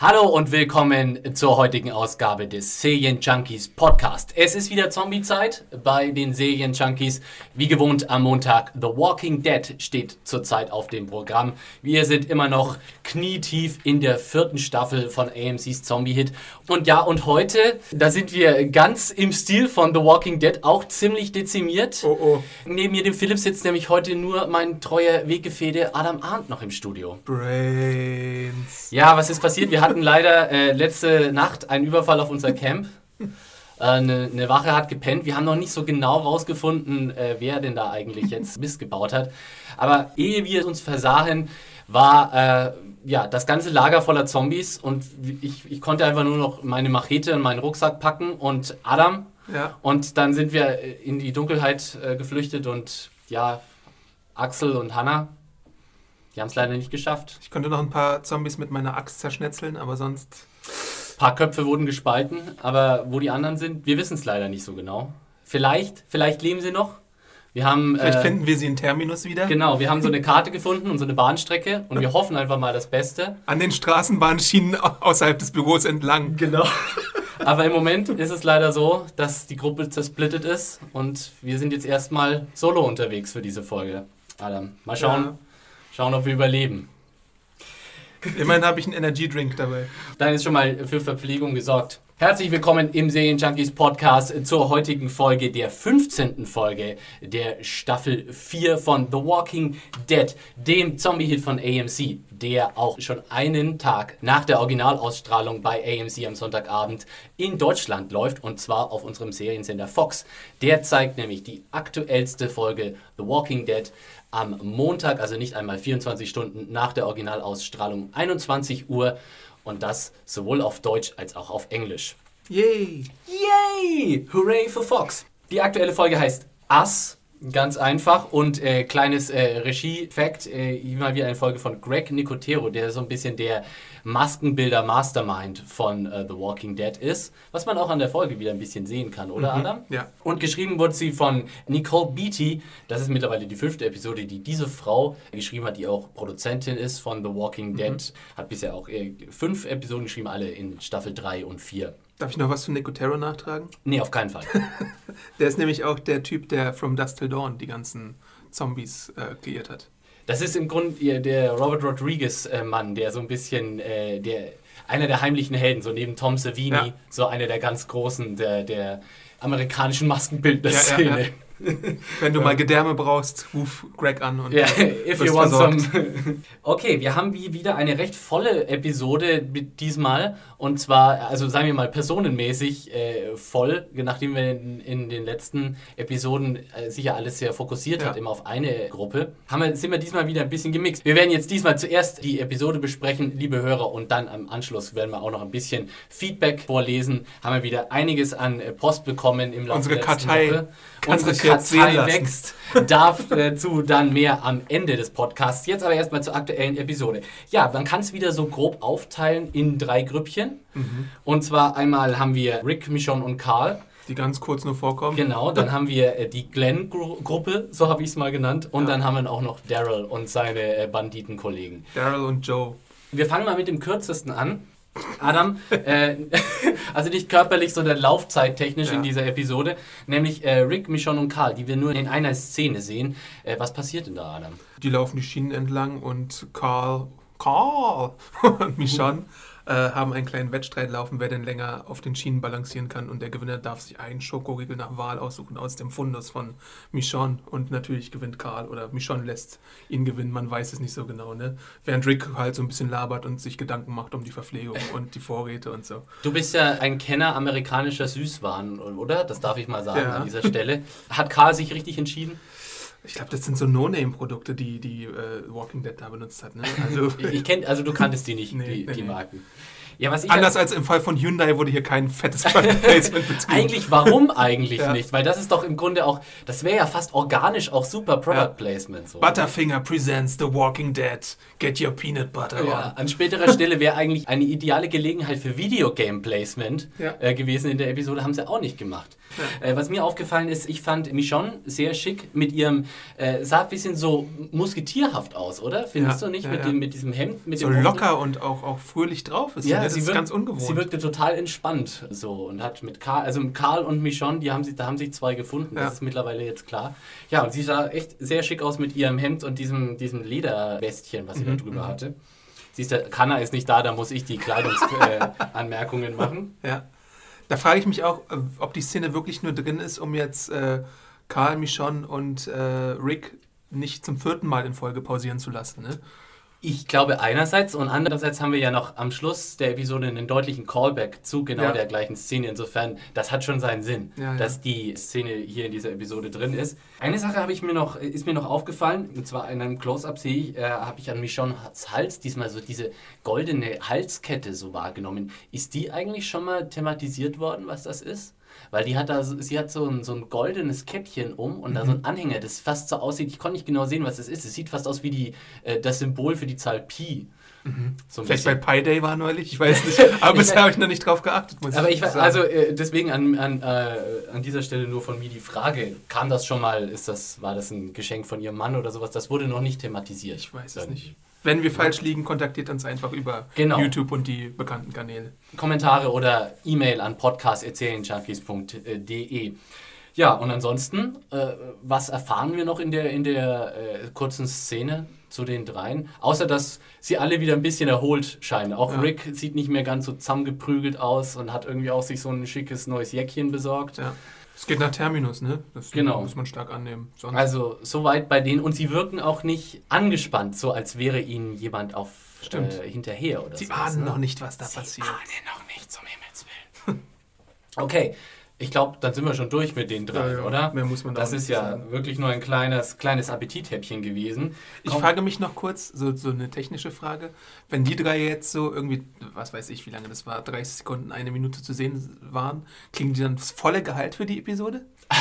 Hallo und willkommen zur heutigen Ausgabe des Serien Junkies Podcast. Es ist wieder Zombie-Zeit bei den Serien Junkies. Wie gewohnt am Montag The Walking Dead steht zurzeit auf dem Programm. Wir sind immer noch knietief in der vierten Staffel von AMC's Zombie-Hit. Und ja, und heute, da sind wir ganz im Stil von The Walking Dead, auch ziemlich dezimiert. Oh oh. Neben mir dem Philipp sitzt nämlich heute nur mein treuer Weggefährte Adam Arndt noch im Studio. Brains. Ja, was ist passiert? Wir hatten leider äh, letzte Nacht einen Überfall auf unser Camp. Äh, Eine, eine Wache hat gepennt. Wir haben noch nicht so genau rausgefunden, äh, wer denn da eigentlich jetzt Mist gebaut hat. Aber ehe wir uns versahen, war äh, ja, das ganze Lager voller Zombies und ich, ich konnte einfach nur noch meine Machete und meinen Rucksack packen und Adam. Ja. Und dann sind wir in die Dunkelheit äh, geflüchtet und ja, Axel und Hannah, die haben es leider nicht geschafft. Ich konnte noch ein paar Zombies mit meiner Axt zerschnetzeln, aber sonst. Ein paar Köpfe wurden gespalten, aber wo die anderen sind, wir wissen es leider nicht so genau. Vielleicht, vielleicht leben sie noch. Wir haben, Vielleicht äh, finden wir sie in Terminus wieder. genau, wir haben so eine Karte gefunden und so eine Bahnstrecke und wir hoffen einfach mal das Beste. An den Straßenbahnschienen au- außerhalb des Büros entlang. Genau. Aber im Moment ist es leider so, dass die Gruppe zersplittet ist und wir sind jetzt erstmal solo unterwegs für diese Folge. Adam, mal schauen, Ja. Schauen, ob wir überleben. Immerhin habe ich einen Energy Drink dabei. Dann ist schon mal für Verpflegung gesorgt. Herzlich willkommen im Serien Junkies Podcast zur heutigen Folge, der 15. Folge der Staffel 4 von The Walking Dead, dem Zombie-Hit von AMC, der auch schon einen Tag nach der Originalausstrahlung bei AMC am Sonntagabend in Deutschland läuft und zwar auf unserem Seriensender Fox. Der zeigt nämlich die aktuellste Folge The Walking Dead am Montag, also nicht einmal 24 Stunden nach der Originalausstrahlung, 21 Uhr und das sowohl auf Deutsch als auch auf Englisch. Yay! Yay! Hooray für Fox! Die aktuelle Folge heißt Us. Ganz einfach und äh, kleines äh, Regie-Fact, äh, mal wieder eine Folge von Greg Nicotero, der so ein bisschen der Maskenbilder-Mastermind von äh, The Walking Dead ist, was man auch an der Folge wieder ein bisschen sehen kann, oder Adam? ja. Und geschrieben wurde sie von Nicole Beatty. Das ist mittlerweile die fünfte Episode, die diese Frau geschrieben hat, die auch Produzentin ist von The Walking Dead. Hat bisher auch äh, fünf Episoden geschrieben, alle in Staffel 3 und 4. Darf ich noch was zu Nicotero nachtragen? Nee, auf keinen Fall. Der ist nämlich auch der Typ, der From Dust Till Dawn die ganzen Zombies äh, kreiert hat. Das ist im Grunde der Robert Rodriguez-Mann, der so ein bisschen, äh, der, einer der heimlichen Helden, so neben Tom Savini, Ja. so einer der ganz großen, der, der amerikanischen Maskenbildner-Szene. ja, ja. Wenn du mal Gedärme brauchst, ruf Greg an und Ja, if you want versorgt. some. Okay, wir haben wie wieder eine recht volle Episode diesmal. Und zwar, also sagen wir mal, personenmäßig äh, voll, nachdem wir in, in den letzten Episoden äh, sicher alles sehr fokussiert Ja. hat, immer auf eine Gruppe, haben wir, sind wir diesmal wieder ein bisschen gemixt. Wir werden jetzt diesmal zuerst die Episode besprechen, liebe Hörer, und dann am Anschluss werden wir auch noch ein bisschen Feedback vorlesen. Haben wir wieder einiges an äh, Post bekommen im Laufe Unsere der letzten Kartei Woche. Unsere Kartei wächst dazu dann mehr am Ende des Podcasts. Jetzt aber erstmal zur aktuellen Episode. Ja, man kann es wieder so grob aufteilen in drei Grüppchen. Mhm. Und zwar einmal haben wir Rick, Michonne und Carl. Die ganz kurz nur vorkommen. Genau, dann haben wir äh, die Glenn-Gruppe, so habe ich es mal genannt. Und Ja. dann haben wir auch noch Daryl und seine äh, Banditenkollegen. Daryl und Joe. Wir fangen mal mit dem kürzesten an. Adam, äh, also nicht körperlich, sondern laufzeittechnisch Ja. in dieser Episode, nämlich äh, Rick, Michonne und Carl, die wir nur in einer Szene sehen. Äh, was passiert denn da, Adam? Die laufen die Schienen entlang und Carl, Carl und Michonne äh, haben einen kleinen Wettstreit laufen, wer denn länger auf den Schienen balancieren kann. Und der Gewinner darf sich einen Schokoriegel nach Wahl aussuchen aus dem Fundus von Michonne. Und natürlich gewinnt Carl oder Michonne lässt ihn gewinnen, man weiß es nicht so genau. Ne? Während Rick halt so ein bisschen labert und sich Gedanken macht um die Verpflegung und die Vorräte und so. Du bist ja ein Kenner amerikanischer Süßwaren, oder? Das darf ich mal sagen Ja. an dieser Stelle. Hat Karl sich richtig entschieden? Ich glaube, das sind so No-Name-Produkte, die die äh, Walking Dead da benutzt hat. Ne? Also, Ich, kenn, also du kanntest die nicht, Nee, die, nee, die nee. Marken. Ja, anders als im Fall von Hyundai wurde hier kein fettes Placement betrieben. Eigentlich, warum eigentlich Ja. nicht? Weil das ist doch im Grunde auch, das wäre ja fast organisch auch super Product Ja. Placement. So. Butterfinger presents The Walking Dead. Get your peanut butter Ja, on. an späterer Stelle wäre eigentlich eine ideale Gelegenheit für Videogame-Placement Ja. äh, gewesen in der Episode, haben sie auch nicht gemacht. Äh, was mir aufgefallen ist, ich fand Michonne sehr schick mit ihrem, äh, sah ein bisschen so musketierhaft aus, oder? Findest Ja, du nicht? ja, mit, ja. Dem, mit diesem Hemd, mit So locker und auch, auch fröhlich drauf ist. Ja, das sie ist wirkt, ganz ungewohnt. Sie wirkte total entspannt so und hat mit Karl, also Karl und Michonne, die haben sich, da haben sich zwei gefunden, Ja. das ist mittlerweile jetzt klar. Ja, und sie sah echt sehr schick aus mit ihrem Hemd und diesem, diesem Lederwestchen, was sie Mhm, da drüber hatte. Siehst du, Kanna ist nicht da, da muss ich die Kleidungsanmerkungen äh, machen. Ja. Da frage ich mich auch, äh, ob die Szene wirklich nur drin ist, um jetzt äh, Karl, Michonne und äh, Rick nicht zum vierten Mal in Folge pausieren zu lassen. Ne? Ich glaube einerseits und andererseits haben wir ja noch am Schluss der Episode einen deutlichen Callback zu genau Ja. der gleichen Szene. Insofern, das hat schon seinen Sinn, Ja, ja. dass die Szene hier in dieser Episode drin ist. Eine Sache habe ich mir noch, ist mir noch aufgefallen, und zwar in einem Close-Up sehe ich, äh, habe ich an Michonnes Hals diesmal so diese goldene Halskette so wahrgenommen. Ist die eigentlich schon mal thematisiert worden, was das ist? Weil die hat da, so- sie hat so ein, so ein goldenes Kettchen um und da Mhm. so ein Anhänger, das fast so aussieht, ich konnte nicht genau sehen, was das ist. Es sieht fast aus wie die, äh, das Symbol für die Zahl Pi. So Mhm. Vielleicht bisschen. bei Pi Day war neulich, ich weiß nicht. Aber Ich bisher habe ich noch nicht drauf geachtet. Muss Aber ich weiß, sagen. also äh, deswegen an, an, äh, an dieser Stelle nur von mir die Frage, kam das schon mal, ist das, war das ein Geschenk von ihrem Mann oder sowas? Das wurde noch nicht thematisiert. Ich weiß es nicht. Wenn wir falsch liegen, kontaktiert uns einfach über Genau. YouTube und die bekannten Kanäle. Kommentare oder E-Mail an podcast.erzählenjunkies.de. Ja, und ansonsten, äh, was erfahren wir noch in der, in der äh, kurzen Szene zu den dreien? Außer, dass sie alle wieder ein bisschen erholt scheinen. Auch Ja. Rick sieht nicht mehr ganz so zusammengeprügelt aus und hat irgendwie auch sich so ein schickes neues Jäckchen besorgt. Ja. Es geht nach Terminus, ne? Das Genau. muss man stark annehmen. Sonst Also soweit bei denen und sie wirken auch nicht angespannt, so als wäre ihnen jemand auf Stimmt. äh, hinterher oder sie sowas, ahnen ne? noch nicht, was da Sie passiert. ahnen noch nicht, zum Himmels Willen. okay, ich glaube, dann sind wir schon durch mit den drei, Ja, ja. oder? Mehr muss man da das ist ja sagen. wirklich nur ein kleines, kleines Appetithäppchen gewesen. Ich Komm. frage mich noch kurz, so, so eine technische Frage. Wenn die drei jetzt so irgendwie, was weiß ich, wie lange das war, 30 Sekunden, eine Minute zu sehen waren, kriegen die dann das volle Gehalt für die Episode?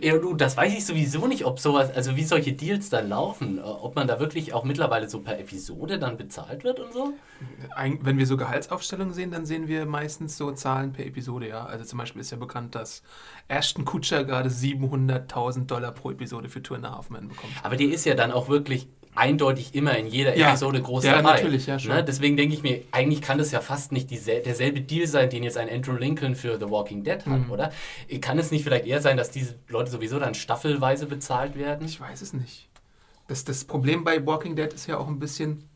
Ja, du, das weiß ich sowieso nicht, ob sowas, also wie solche Deals dann laufen, äh, ob man da wirklich auch mittlerweile so per Episode dann bezahlt wird und so. Ein, wenn wir so Gehaltsaufstellungen sehen, dann sehen wir meistens so Zahlen per Episode, ja. Also zum Beispiel ist ja bekannt, dass Ashton Kutcher gerade 700.000 Dollar pro Episode für Two and a Half Men bekommt. Aber die ist ja dann auch wirklich eindeutig immer in jeder Ja. Episode groß Ja, dabei. natürlich, ja, schon. Ne? Deswegen denke ich mir, eigentlich kann das ja fast nicht diesel derselbe Deal sein, den jetzt ein Andrew Lincoln für The Walking Dead hat, Mhm. oder? Kann es nicht vielleicht eher sein, dass diese Leute sowieso dann staffelweise bezahlt werden? Ich weiß es nicht. Das, das Problem bei Walking Dead ist ja auch ein bisschen,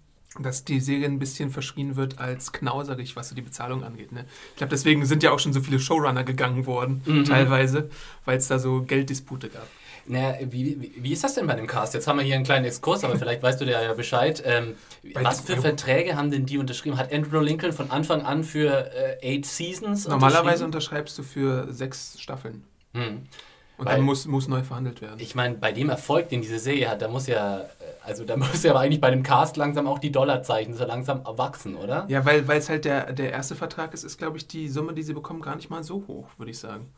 dass die Serie ein bisschen verschrien wird als knauserig, was so die Bezahlung angeht. Ne? Ich glaube, deswegen sind ja auch schon so viele Showrunner gegangen worden, Mhm. teilweise, weil es da so Gelddispute gab. Na, wie, wie, wie ist das denn bei dem Cast? Jetzt haben wir hier einen kleinen Exkurs, aber vielleicht weißt du da ja Bescheid. Ähm, was für Verträge haben denn die unterschrieben? Hat Andrew Lincoln von Anfang an für äh, eight Seasons Normalerweise unterschrieben? unterschreibst du für sechs Staffeln. Hm. Und Weil- dann muss, muss neu verhandelt werden. Ich meine, bei dem Erfolg, den diese Serie hat, da muss ja, äh, also da muss ja aber eigentlich bei dem Cast langsam auch die Dollarzeichen so langsam erwachsen, oder? ja, weil es halt der, der erste Vertrag ist, ist, glaube ich, die Summe, die sie bekommen, gar nicht mal so hoch, würde ich sagen.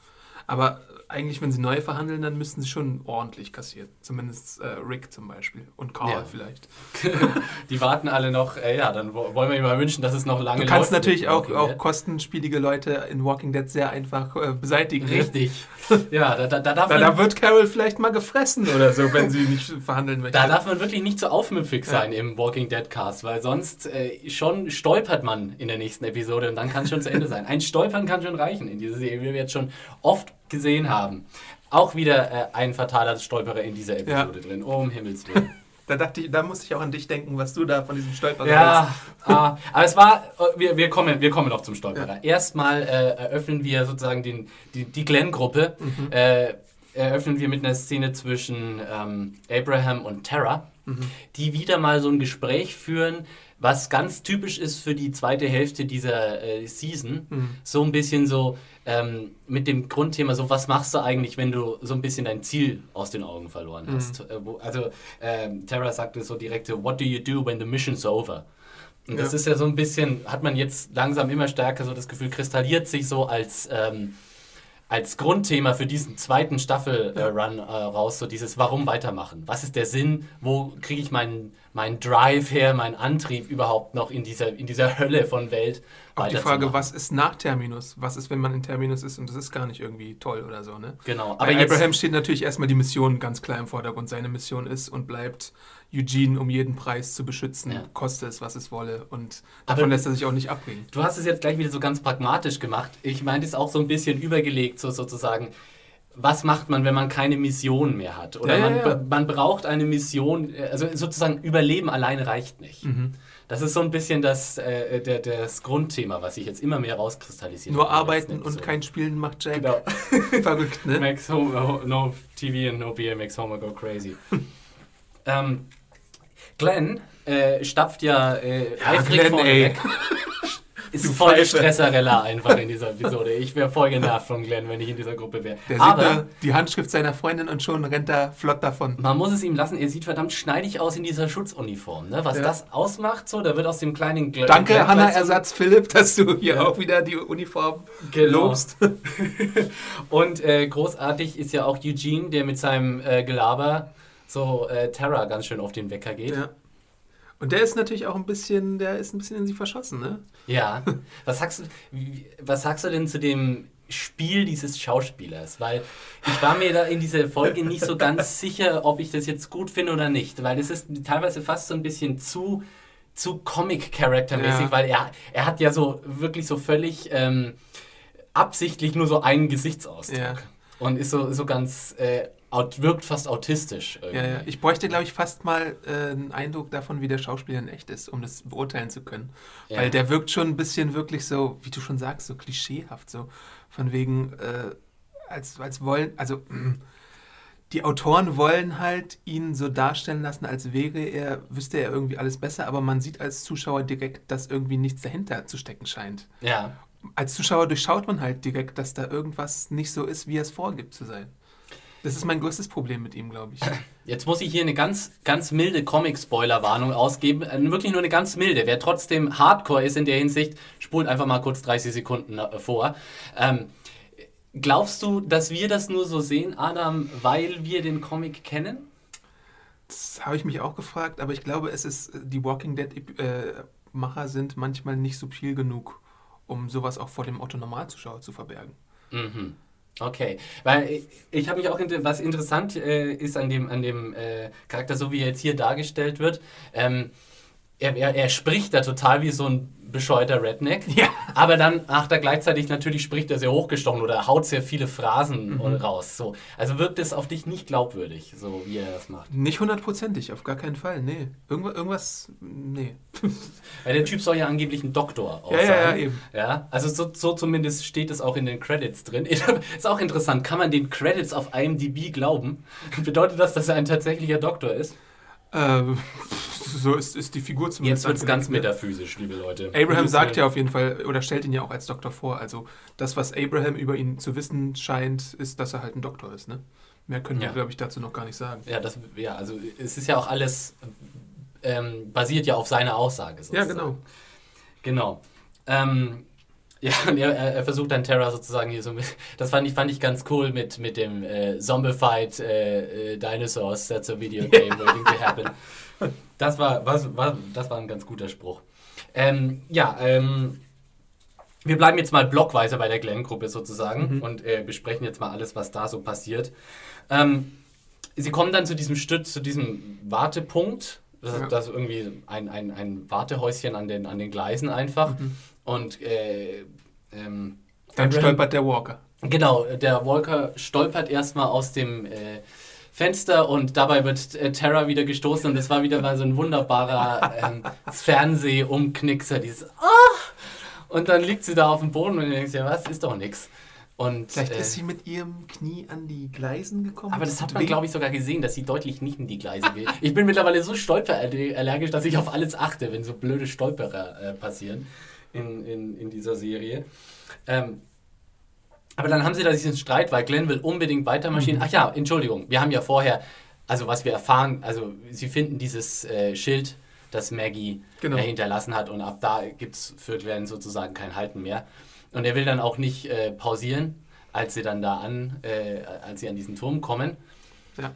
Aber eigentlich, wenn sie neu verhandeln, dann müssten sie schon ordentlich kassieren. Zumindest äh, Rick zum Beispiel. Und Carl Ja. vielleicht. Die warten alle noch, äh, ja, dann wo- wollen wir ihm mal wünschen, dass es noch lange Du kannst läuft natürlich auch, auch kostenspielige Leute in Walking Dead sehr einfach äh, beseitigen. Richtig. Ja, da, da, da, darf Da, man, da wird Carol vielleicht mal gefressen oder so, wenn sie nicht verhandeln möchte. da darf man wirklich nicht so aufmüpfig sein im Walking Dead Cast, weil sonst äh, schon stolpert man in der nächsten Episode und dann kann es schon zu Ende sein. Ein Stolpern kann schon reichen in dieser Serie, wir jetzt schon oft gesehen haben. Auch wieder äh, ein fataler Stolperer in dieser Episode drin. Oh, um Himmels Willen. Da dachte ich, da musste ich auch an dich denken, was du da von diesem Stolperer Ja, ah, aber es war, äh, wir, wir, kommen, wir kommen noch zum Stolperer. Ja. Erstmal äh, eröffnen wir sozusagen den, die, die Glenn-Gruppe. Mhm. Äh, eröffnen wir mit einer Szene zwischen ähm, Abraham und Tara, die wieder mal so ein Gespräch führen, was ganz typisch ist für die zweite Hälfte dieser äh, Season. So ein bisschen so ähm, mit dem Grundthema, so was machst du eigentlich, wenn du so ein bisschen dein Ziel aus den Augen verloren hast. Äh, wo, also ähm, Tara sagte so direkt, what do you do when the mission's over? Und das Ja. ist ja so ein bisschen, hat man jetzt langsam immer stärker so das Gefühl, kristalliert sich so als, ähm, als Grundthema für diesen zweiten Staffel-Run äh, raus, so dieses Warum weitermachen? Was ist der Sinn? Wo kriege ich meinen, meinen Drive her, meinen Antrieb überhaupt noch in dieser, in dieser Hölle von Welt? Auch die Frage, was ist nach Terminus? Was ist, wenn man in Terminus ist und das ist gar nicht irgendwie toll oder so, ne? Genau, Bei aber jetzt, Abraham steht natürlich erstmal die Mission ganz klar im Vordergrund. Seine Mission ist und bleibt, Eugene um jeden Preis zu beschützen, Ja. koste es, was es wolle. Und Aber- davon lässt er sich auch nicht abbringen. Du hast es jetzt gleich wieder so ganz pragmatisch gemacht. Ich meinte es auch so ein bisschen übergelegt, so sozusagen. Was macht man, wenn man keine Mission mehr hat? Oder Ja, ja, man, ja. man braucht eine Mission, äh, also sozusagen Überleben alleine reicht nicht. Mhm. Das ist so ein bisschen das, äh, der, das Grundthema, was sich jetzt immer mehr rauskristallisiert. Nur arbeiten und kein Spielen macht Jack. Genau. Verrückt, ne? Makes Homer, no TV and no beer makes Homer go crazy. ähm, Glenn äh, stapft ja, äh, eifrig Glenn, vorne ey. weg. Ist Du voll Pfeife. Stresserella einfach in dieser Episode. Ich wäre voll genervt von Glenn, wenn ich in dieser Gruppe wäre. Der sieht Aber da die Handschrift seiner Freundin und schon rennt er flott davon. man muss es ihm lassen, er sieht verdammt schneidig aus in dieser Schutzuniform. Ne? Was Ja. das ausmacht, so, da wird aus dem kleinen Gl Danke, Glenn Hanna Ersatz Philipp, dass du hier Ja. auch wieder die Uniform Genau. lobst. Und äh, großartig ist ja auch Eugene, der mit seinem äh, Gelaber so äh, Terra ganz schön auf den Wecker geht. Ja. Und der ist natürlich auch ein bisschen, der ist ein bisschen in sie verschossen, ne? Ja. Was sagst du, was sagst du denn zu dem Spiel dieses Schauspielers? Weil ich war mir da in dieser Folge nicht so ganz sicher, ob ich das jetzt gut finde oder nicht. Weil es ist teilweise fast so ein bisschen zu, zu Comic-Character-mäßig, Ja. weil er, er hat ja so wirklich so völlig ähm, absichtlich nur so einen Gesichtsausdruck. Ja. Und ist so, so ganz, äh, aut, wirkt fast autistisch irgendwie. Ja, ja. Ich bräuchte, glaube ich, fast mal äh, einen Eindruck davon, wie der Schauspieler in echt ist, um das beurteilen zu können. Ja. Weil der wirkt schon ein bisschen wirklich so, wie du schon sagst, so klischeehaft, so von wegen, äh, als, als wollen, also die Autoren wollen halt ihn so darstellen lassen, als wäre er, wüsste er irgendwie alles besser, aber man sieht als Zuschauer direkt, dass irgendwie nichts dahinter zu stecken scheint. ja. Als Zuschauer durchschaut man halt direkt, dass da irgendwas nicht so ist, wie er es vorgibt zu sein. Das ist mein größtes Problem mit ihm, glaube ich. Jetzt muss ich hier eine ganz, ganz milde Comic-Spoiler-Warnung ausgeben. Äh, Wirklich nur eine ganz milde. Wer trotzdem Hardcore ist in der Hinsicht, spult einfach mal kurz 30 Sekunden äh, vor. Ähm, glaubst du, dass wir das nur so sehen, Adam, weil wir den Comic kennen? Das habe ich mich auch gefragt, aber ich glaube, es ist, die Walking Dead-Macher sind manchmal nicht subtil genug, um sowas auch vor dem Otto-Normalzuschauer zu verbergen. Mhm. Okay, weil ich, habe mich auch, was interessant äh, ist an dem, an dem äh, Charakter, so wie er jetzt hier dargestellt wird, ähm, er, er, er spricht da total wie so ein bescheuerter Redneck, Ja. aber dann ach, da gleichzeitig natürlich spricht er sehr hochgestochen oder haut sehr viele Phrasen Mhm. raus. So. Also wirkt es auf dich nicht glaubwürdig, so wie er das macht. Nicht hundertprozentig, auf gar keinen Fall, nee. Irgendwas, irgendwas nee. Weil der Typ soll ja angeblich ein Doktor auch Ja, ja, sein. ja, eben. Ja, also so, so zumindest steht es auch in den Credits drin. Ist auch interessant, kann man den Credits auf IMDb glauben? Bedeutet das, dass er ein tatsächlicher Doktor ist? Ähm, so ist, ist die Figur zumindest. Jetzt wird es ganz metaphysisch, liebe Leute. Abraham sagt ja auf jeden Fall, oder stellt ihn ja auch als Doktor vor. Also das, was Abraham über ihn zu wissen scheint, ist, dass er halt ein Doktor ist. Ne? Mehr können Ja. wir, glaube ich, dazu noch gar nicht sagen. Ja, das, ja, also es ist ja auch alles ähm, basiert ja auf seiner Aussage. Ja, Sozusagen. genau. Genau. Ähm, ja, und er, er er versucht dann Terra sozusagen hier so mit. Das fand ich, fand ich ganz cool mit, mit dem äh, Zombified äh, äh, Dinosaurs, that's a video game waiting to happen. Das war, was, war, das war ein ganz guter Spruch. Ähm, ja, ähm, wir bleiben jetzt mal blockweise bei der Glenn-Gruppe sozusagen und äh, besprechen jetzt mal alles, was da so passiert. Ähm, sie kommen dann zu diesem Stütz, zu diesem Wartepunkt. Das, Ja. ist, das ist irgendwie ein, ein, ein Wartehäuschen an den, an den Gleisen einfach. Und äh, ähm, Dann stolpert der Walker. Genau, der Walker stolpert erstmal aus dem äh, Fenster und dabei wird äh, Terra wieder gestoßen und es war wieder mal so ein wunderbarer ähm, Fernsehumknickser, dieses Ah! Und dann liegt sie da auf dem Boden und du denkst, ja, was, ist doch nix. Und, Vielleicht äh, ist sie mit ihrem Knie an die Gleisen gekommen. aber das hat man, glaube ich, sogar gesehen, dass sie deutlich nicht in die Gleise geht. Ich bin mittlerweile so stolperallergisch, dass ich auf alles achte, wenn so blöde Stolperer äh, passieren in, in, in dieser Serie. Ähm, aber dann haben sie da diesen Streit, weil Glenn will unbedingt weitermarschieren. Ach ja, Entschuldigung, wir haben ja vorher, also was wir erfahren, also sie finden dieses äh, Schild, das Maggie Genau. äh, hinterlassen hat und ab da gibt es für Glenn sozusagen kein Halten mehr. Und er will dann auch nicht äh, pausieren, als sie dann da an, äh, als sie an diesen Turm kommen. Ja.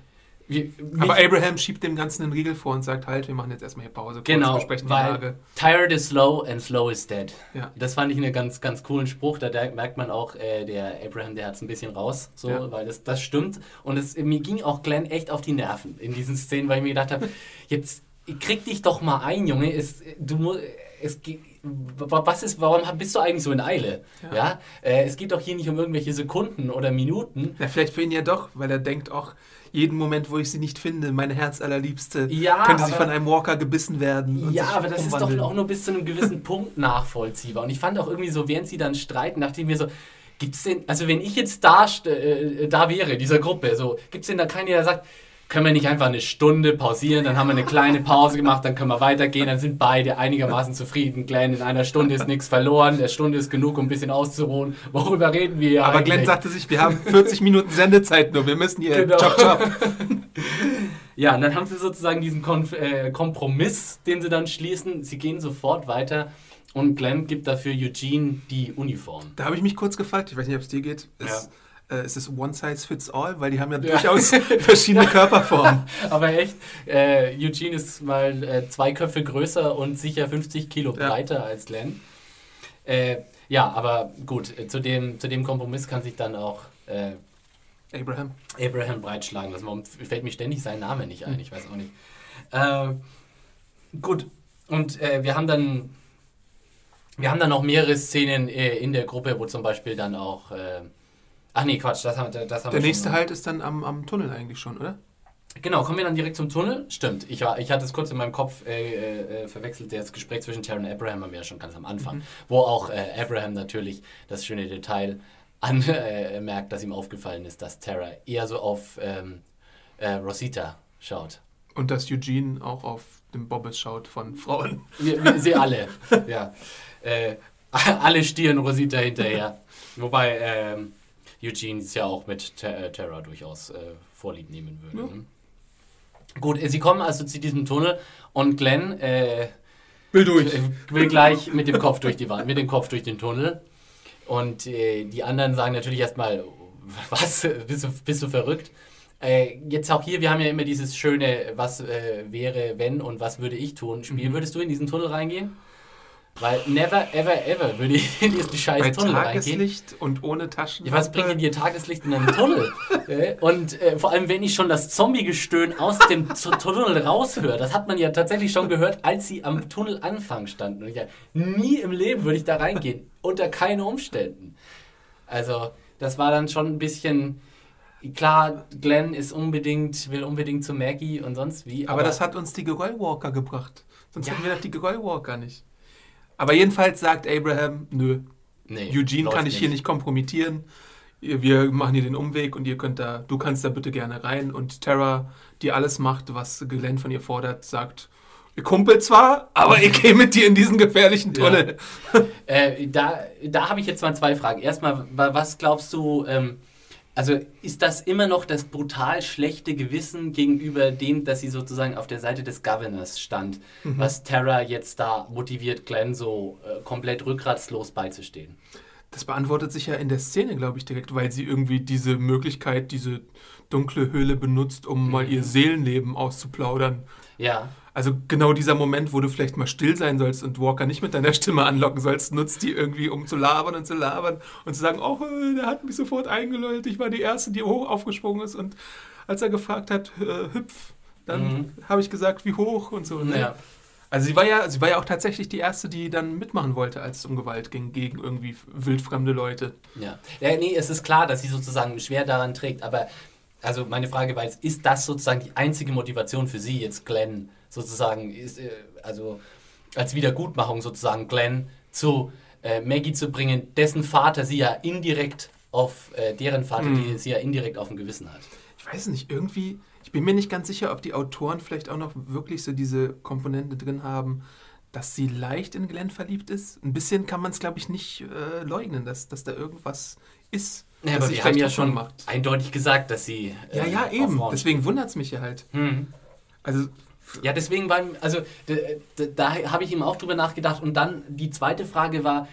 Wir, Aber Abraham schiebt dem Ganzen einen Riegel vor und sagt, halt, wir machen jetzt erstmal hier Pause. Genau, besprechen die weil Lage. tired is slow and slow is dead. Ja. Das fand ich einen ganz, ganz coolen Spruch. Da merkt man auch, äh, der Abraham, der hat es ein bisschen raus, so, Ja. weil das, das stimmt. Und es, mir ging auch Glenn echt auf die Nerven in diesen Szenen, weil ich mir gedacht habe, jetzt krieg dich doch mal ein, Junge. Es, du mu- es was ist, warum bist du eigentlich so in Eile? Ja. Ja. Äh, es geht doch hier nicht um irgendwelche Sekunden oder Minuten. Ja, vielleicht für ihn ja doch, weil er denkt auch, jeden Moment, wo ich sie nicht finde, meine Herzallerliebste, Ja, könnte sie von einem Walker gebissen werden. und Ja, aber das ist doch auch nur bis zu einem gewissen Punkt nachvollziehbar. Und ich fand auch irgendwie so, während sie dann streiten, dachte ich mir so, gibt's denn, also wenn ich jetzt da, st- äh, da wäre, dieser Gruppe, so, gibt's denn da keinen, der sagt, können wir nicht einfach eine Stunde pausieren, dann haben wir eine kleine Pause gemacht, dann können wir weitergehen, dann sind beide einigermaßen zufrieden. Glenn, in einer Stunde ist nichts verloren, eine Stunde ist genug, um ein bisschen auszuruhen. Worüber reden wir hier Aber Glenn eigentlich? sagte sich, wir haben 40 Minuten Sendezeit nur, wir müssen hier Genau. chop chop. Ja, und dann haben sie sozusagen diesen Konf äh, Kompromiss, den sie dann schließen. Sie gehen sofort weiter und Glenn gibt dafür Eugene die Uniform. Da habe ich mich kurz gefragt, ich weiß nicht, ob es dir geht, ist, äh, ist es One Size Fits All? Weil die haben ja, Ja. durchaus verschiedene Körperformen. Aber echt, äh, Eugene ist mal äh, zwei Köpfe größer und sicher 50 Kilo Ja. breiter als Glenn. Äh, ja, aber gut, äh, zu dem, zu dem Kompromiss kann sich dann auch äh, Abraham. Abraham breitschlagen. Warum fällt mir ständig sein Name nicht ein? Ich weiß auch nicht. Äh, gut, und wir haben dann wir haben dann noch mehrere Szenen in der Gruppe, wo zum Beispiel dann auch äh, ach nee, Quatsch, das haben, das haben Der wir nächste schon. Halt ist dann am, am Tunnel eigentlich schon, oder? Genau, kommen wir dann direkt zum Tunnel? Stimmt, ich, war, ich hatte es kurz in meinem Kopf äh, äh, verwechselt, das Gespräch zwischen Terry und Abraham haben wir ja schon ganz am Anfang, wo auch äh, Abraham natürlich das schöne Detail anmerkt, äh, dass ihm aufgefallen ist, dass Tara eher so auf ähm, äh, Rosita schaut. Und dass Eugene auch auf den Bobbes schaut von Frauen. Wir, wir, sie alle, ja. Äh, alle stieren Rosita hinterher. Wobei ähm, Eugene es ja auch mit Ter äh, Terra durchaus äh, Vorlieb nehmen würde. Ja. Ne? Gut, äh, sie kommen also zu diesem Tunnel und Glenn äh, Will durch. äh, will gleich mit dem Kopf durch die Wand, mit dem Kopf durch den Tunnel. Und äh, die anderen sagen natürlich erstmal, was, bist du, bist du verrückt? Äh, jetzt auch hier, wir haben ja immer dieses schöne, was äh, wäre, wenn und was würde ich tun, Spiel. Mhm. Würdest du in diesen Tunnel reingehen? Weil never, ever, ever würde ich in diesen scheiß Bei Tunnel reingehen. Tageslicht und ohne Taschen. Ja, was bringt dir Tageslicht in einem Tunnel? Äh, und äh, vor allem, wenn ich schon das Zombie-Gestöhn aus dem Tu- Tunnel raushöre, das hat man ja tatsächlich schon gehört, als sie am Tunnelanfang standen. Und ich, ja, nie im Leben würde ich da reingehen, unter keinen Umständen. Also, das war dann schon ein bisschen. Klar, Glenn ist unbedingt, will unbedingt zu Maggie und sonst wie. Aber, das hat uns die Geröllwalker gebracht. Sonst Ja. hätten wir doch die Geröllwalker nicht. Aber jedenfalls sagt Abraham, nö, nee, Eugene kann ich hier nicht kompromittieren. Wir machen hier den Umweg und ihr könnt da, du kannst da bitte gerne rein. Und Tara, die alles macht, was Glenn von ihr fordert, sagt, ihr Kumpel zwar, aber ich gehe mit dir in diesen gefährlichen Ja. Tunnel. Äh, da da habe ich jetzt mal zwei Fragen. Erstmal, wa- was glaubst du, ähm, also ist das immer noch das brutal schlechte Gewissen gegenüber dem, dass sie sozusagen auf der Seite des Governors stand, was Tara jetzt da motiviert, Glenn so äh, komplett rückgratslos beizustehen? Das beantwortet sich ja in der Szene, glaube ich, direkt, weil sie irgendwie diese Möglichkeit, diese dunkle Höhle benutzt, um mal ihr Seelenleben auszuplaudern. Ja, Also genau dieser Moment, wo du vielleicht mal still sein sollst und Walker nicht mit deiner Stimme anlocken sollst, nutzt die irgendwie, um zu labern und zu labern und zu sagen, oh, der hat mich sofort eingelullt, ich war die Erste, die hoch aufgesprungen ist und als er gefragt hat, äh, hüpf, dann Mhm. habe ich gesagt, wie hoch und so. Ne? ja. Also sie war ja, sie war ja auch tatsächlich die Erste, die dann mitmachen wollte, als es um Gewalt ging, gegen irgendwie wildfremde Leute. Ja. ja, nee, es ist klar, dass sie sozusagen schwer daran trägt, aber also meine Frage war jetzt, ist das sozusagen die einzige Motivation für sie jetzt, Glenn sozusagen, ist, äh, also als Wiedergutmachung sozusagen Glenn zu äh, Maggie zu bringen, dessen Vater sie ja indirekt auf äh, deren Vater, Mhm. die sie ja indirekt auf dem Gewissen hat. Ich weiß nicht, irgendwie, ich bin mir nicht ganz sicher, ob die Autoren vielleicht auch noch wirklich so diese Komponente drin haben, dass sie leicht in Glenn verliebt ist. Ein bisschen kann man es, glaube ich, nicht äh, leugnen, dass, dass da irgendwas ist. Ja, aber wir haben ja schon macht. eindeutig gesagt, dass sie. äh, Ja, ja, auf eben. Frauen Deswegen wundert es mich ja halt. Hm. Also, Ja, deswegen war, also da habe ich ihm auch drüber nachgedacht. Und dann die zweite Frage war,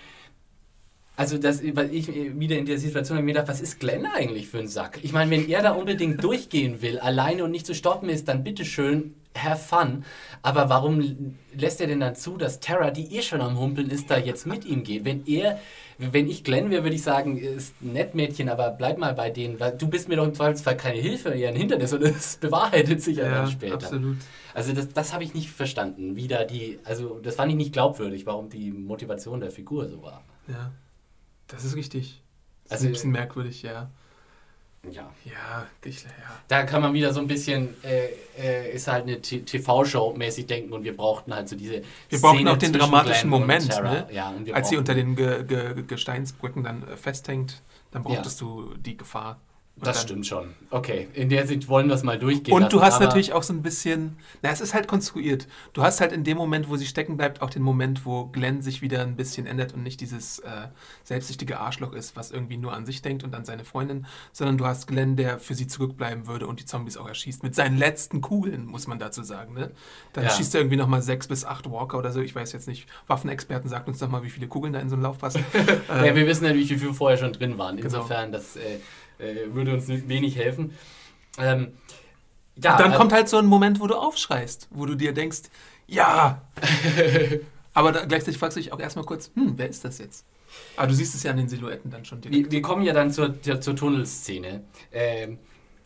also das, weil ich wieder in der Situation habe mir gedacht, was ist Glenn eigentlich für ein Sack? Ich meine, wenn er da unbedingt durchgehen will, alleine und nicht zu stoppen ist, dann bitteschön, have fun. Aber warum lässt er denn dann zu, dass Tara, die eh schon am Humpeln ist, da jetzt mit ihm geht? Wenn er, wenn ich Glenn wäre, würde ich sagen, ist ein nett Mädchen, aber bleib mal bei denen, weil du bist mir doch im Zweifelsfall keine Hilfe, eher ein Hindernis und es bewahrheitet sich ja, ja, dann später. absolut. Also das, das habe ich nicht verstanden, wie da die, also das fand ich nicht glaubwürdig, warum die Motivation der Figur so war. Ja, das ist richtig. Das Also- ist ein bisschen merkwürdig, ja. Ja. Ja, ich, ja. Da kann man wieder so ein bisschen, äh, äh, ist halt eine TV-Show mäßig denken und wir brauchten halt so diese Wir brauchen Szene auch den dramatischen Glenn Moment, ne? Ja, Als sie unter den Ge Ge Gesteinsbrücken dann äh, festhängt, dann brauchtest du die Gefahr. Das stimmt schon. Okay, in der Sicht wollen wir es mal durchgehen Und du lassen, hast aber- natürlich auch so ein bisschen, na, es ist halt konstruiert. Du hast halt in dem Moment, wo sie stecken bleibt, auch den Moment, wo Glenn sich wieder ein bisschen ändert und nicht dieses äh, selbstsüchtige Arschloch ist, was irgendwie nur an sich denkt und an seine Freundin, sondern du hast Glenn, der für sie zurückbleiben würde und die Zombies auch erschießt. Mit seinen letzten Kugeln, muss man dazu sagen. Ne? Dann Ja. schießt er irgendwie nochmal sechs bis acht Walker oder so. Ich weiß jetzt nicht. Waffenexperten sagt uns doch mal, wie viele Kugeln da in so einen Lauf passen. Ja, wir wissen natürlich, wie viele vorher schon drin waren. Genau. Insofern, das äh, äh, würde uns wenig helfen. Ähm, ja, dann äh, kommt halt so ein Moment, wo du aufschreist, wo du dir denkst, ja. Aber da, gleichzeitig fragst du dich auch erstmal kurz, hm, wer ist das jetzt? Aber du siehst es ja an den Silhouetten dann schon direkt. wir, wir kommen ja dann zur, zur, zur Tunnelszene. Ähm,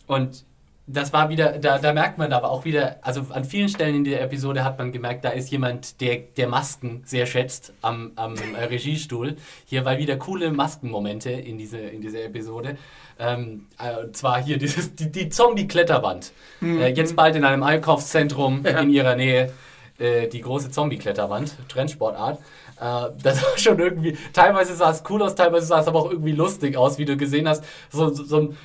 und das war wieder, da, da merkt man aber auch wieder, also an vielen Stellen in der Episode hat man gemerkt, da ist jemand, der, der Masken sehr schätzt am, am äh, Regiestuhl. Hier war wieder coole Maskenmomente in, diese, in dieser Episode. Ähm, äh, und zwar hier dieses, die, die Zombie-Kletterwand. Äh, jetzt bald in einem Einkaufszentrum in ihrer Nähe äh, die große Zombie-Kletterwand, Trendsportart. Äh, das war schon irgendwie, teilweise sah es cool aus, teilweise sah es aber auch irgendwie lustig aus, wie du gesehen hast. So, so, so ein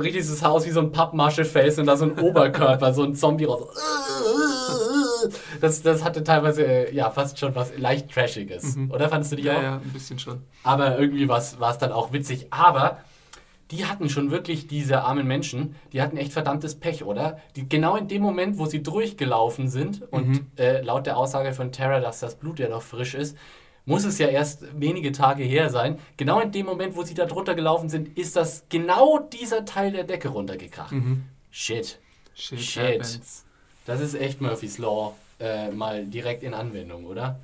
richtiges Haus wie so ein Pappmasche-Face und da so ein Oberkörper, so ein Zombie raus. Das, das hatte teilweise ja fast schon was leicht Trashiges. Oder fandest du die ja, auch? ja, ein bisschen schon. Aber irgendwie war es dann auch witzig. Aber die hatten schon wirklich, diese armen Menschen, die hatten echt verdammtes Pech, oder? Die, genau in dem Moment, wo sie durchgelaufen sind und äh, laut der Aussage von Tara, dass das Blut ja noch frisch ist, muss es ja erst wenige Tage her sein. Genau in dem Moment, wo sie da drunter gelaufen sind, ist das genau dieser Teil der Decke runtergekracht. Shit. Shit, Shit. happens. Das ist echt Murphy's Law äh, mal direkt in Anwendung, oder?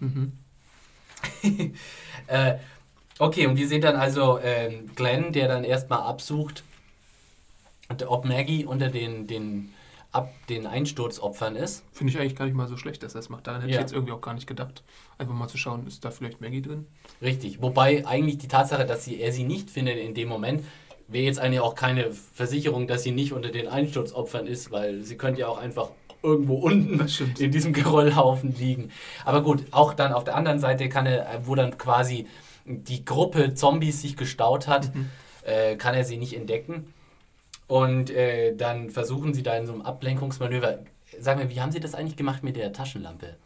äh, okay, und wir sehen dann also ähm, Glenn, der dann erstmal absucht, ob Maggie unter den, den, ab, den Einsturzopfern ist. Finde ich eigentlich gar nicht mal so schlecht, dass er das macht. Daran hätte Ja. ich jetzt irgendwie auch gar nicht gedacht. Einfach mal zu schauen, ist da vielleicht Maggie drin? Richtig. Wobei eigentlich die Tatsache, dass sie, er sie nicht findet in dem Moment, wäre jetzt eigentlich auch keine Versicherung, dass sie nicht unter den Einsturzopfern ist, weil sie könnte ja auch einfach irgendwo unten in diesem Geröllhaufen liegen. Aber gut, auch dann auf der anderen Seite kann er, wo dann quasi die Gruppe Zombies sich gestaut hat, äh, kann er sie nicht entdecken. Und äh, dann versuchen sie da in so einem Ablenkungsmanöver. Sag mir, wie haben sie das eigentlich gemacht mit der Taschenlampe?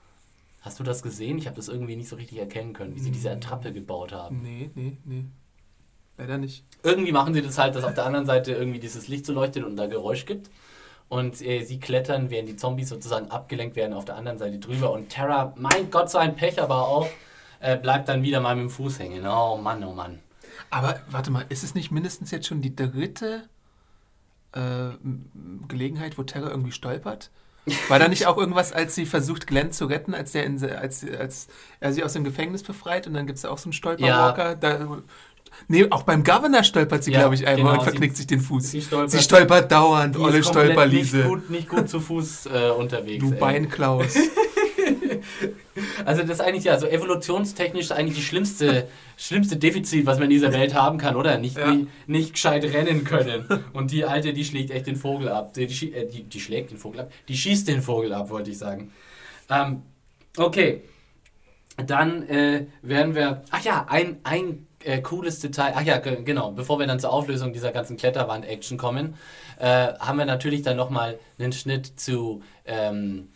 Hast du das gesehen? Ich habe das irgendwie nicht so richtig erkennen können, wie sie diese Attrappe gebaut haben. Nee, nee, nee. Leider nicht. Irgendwie machen sie das halt, dass auf der anderen Seite irgendwie dieses Licht so leuchtet und da Geräusch gibt. Und äh, sie klettern, während die Zombies sozusagen abgelenkt werden, auf der anderen Seite drüber. Und Terra, mein Gott, so ein Pech aber auch, äh, bleibt dann wieder mal mit dem Fuß hängen. Oh Mann, oh Mann. Aber warte mal, ist es nicht mindestens jetzt schon die dritte äh, Gelegenheit, wo Terra irgendwie stolpert? War da nicht auch irgendwas, als sie versucht, Glenn zu retten, als, der in, als, als er sie aus dem Gefängnis befreit und dann gibt es da auch so einen Stolperwalker? Da, nee, auch beim Governor stolpert sie, Ja, glaube ich, einmal genau, und verknickt sie- sich den Fuß. sie stolpert- sie stolpert dauernd, olle Stolperliese. Nicht gut, nicht gut zu Fuß äh, unterwegs. Du ey. Beinklaus. Also das ist eigentlich ja so evolutionstechnisch eigentlich die schlimmste, schlimmste Defizit, was man in dieser Welt haben kann, oder? Nicht, Ja. nicht, nicht gescheit rennen können. Und die Alte, die schlägt echt den Vogel ab. Die, die, äh, die, die schlägt den Vogel ab. Die schießt den Vogel ab, wollte ich sagen. Ähm, okay. Dann äh, werden wir. Ach ja, ein, ein äh, cooles Detail. Ach ja, ge- genau. Bevor wir dann zur Auflösung dieser ganzen Kletterwand-Action kommen, äh, haben wir natürlich dann nochmal einen Schnitt zu ähm,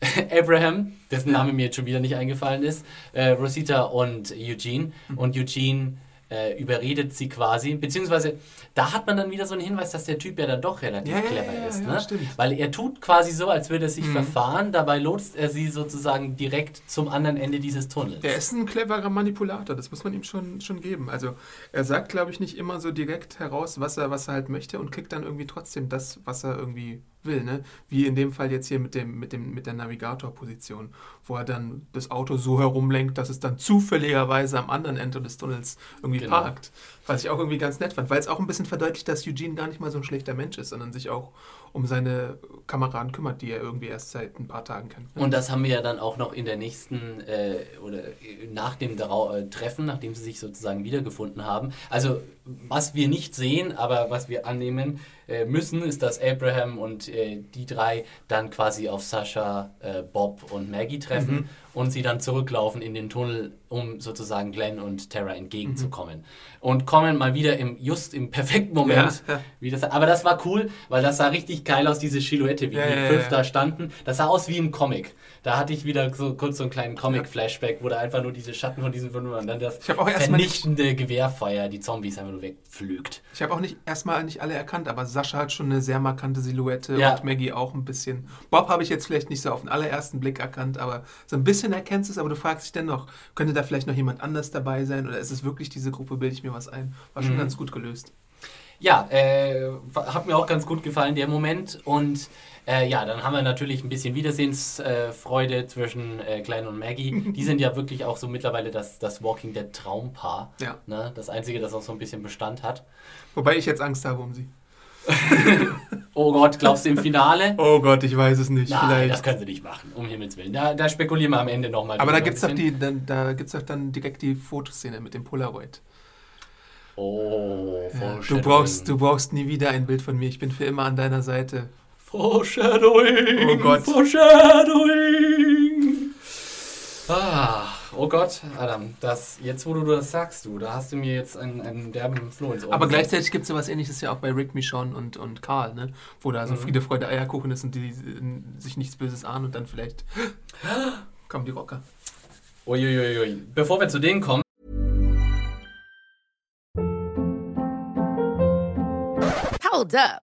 Abraham, dessen Name mir jetzt schon wieder nicht eingefallen ist, äh, Rosita und Eugene. Und Eugene äh, überredet sie quasi, beziehungsweise da hat man dann wieder so einen Hinweis, dass der Typ ja dann doch relativ Ja, clever ja, ist. ja, ne? stimmt. Weil er tut quasi so, als würde er sich verfahren, dabei lotst er sie sozusagen direkt zum anderen Ende dieses Tunnels. Er ist ein cleverer Manipulator, das muss man ihm schon, schon geben. Also er sagt, glaube ich, nicht immer so direkt heraus, was er, was er halt möchte und kriegt dann irgendwie trotzdem das, was er irgendwie will. Ne? Wie in dem Fall jetzt hier mit, dem, mit, dem, mit der Navigator-Position, wo er dann das Auto so herumlenkt, dass es dann zufälligerweise am anderen Ende des Tunnels irgendwie Genau. parkt. Was ich auch irgendwie ganz nett fand, weil es auch ein bisschen verdeutlicht, dass Eugene gar nicht mal so ein schlechter Mensch ist, sondern sich auch um seine Kameraden kümmert, die er irgendwie erst seit ein paar Tagen kennt. ne? Und das haben wir ja dann auch noch in der nächsten äh, oder äh, nach dem Drau äh, Treffen, nachdem sie sich sozusagen wiedergefunden haben. Also was wir nicht sehen, aber was wir annehmen äh, müssen, ist, dass Abraham und äh, die drei dann quasi auf Sascha, äh, Bob und Maggie treffen und sie dann zurücklaufen in den Tunnel, um sozusagen Glenn und Tara entgegenzukommen. Und kommen mal wieder im just im perfekten Moment. Ja, ja. Wie das, aber das war cool, weil das sah richtig geil aus, diese Silhouette, wie Ja, die fünf da standen. Das sah aus wie im Comic. Da hatte ich wieder so kurz so einen kleinen Comic-Flashback, wo da einfach nur diese Schatten von diesen fünf und dann das nicht- vernichtende Gewehrfeuer, die Zombies einfach nur wegpflügt. Ich habe auch nicht erstmal nicht alle erkannt, aber Sascha hat schon eine sehr markante Silhouette Ja. und Maggie auch ein bisschen. Bob habe ich jetzt vielleicht nicht so auf den allerersten Blick erkannt, aber so ein bisschen erkennst du es, aber du fragst dich dennoch, könnte da vielleicht noch jemand anders dabei sein oder ist es wirklich diese Gruppe, bilde ich mir was ein? War Mhm. schon ganz gut gelöst. Ja, äh, hat mir auch ganz gut gefallen, der Moment. Und äh, ja, dann haben wir natürlich ein bisschen Wiedersehensfreude äh, zwischen äh, Glenn und Maggie. Die sind ja wirklich auch so mittlerweile das, das Walking Dead Traumpaar. Ja. Ne? Das Einzige, das auch so ein bisschen Bestand hat. Wobei ich jetzt Angst habe um sie. Oh Gott, glaubst du im Finale? Oh Gott, ich weiß es nicht. Nein, vielleicht. das können sie nicht machen, um Himmels Willen. Da, da spekulieren wir am Ende nochmal. aber da gibt es doch, die, da gibt's doch dann direkt die Fotoszene mit dem Polaroid. Oh, Ja, du, brauchst, du brauchst nie wieder ein Bild von mir. Ich bin für immer an deiner Seite. Foreshadowing. Oh Gott. Foreshadowing. Ah, oh Gott, Adam, das, jetzt wo du das sagst, du, da hast du mir jetzt einen, einen derben Floh ins Ohr Aber gesetzt. gleichzeitig gibt es ja was ähnliches ja auch bei Rick, Michonne und, und Karl, ne? Wo Mhm. da so Friede, Freude, Eierkuchen ist und die äh, sich nichts Böses ahnen und dann vielleicht kommen die Rocker. Uiuiui. Bevor wir zu denen kommen, Hold up.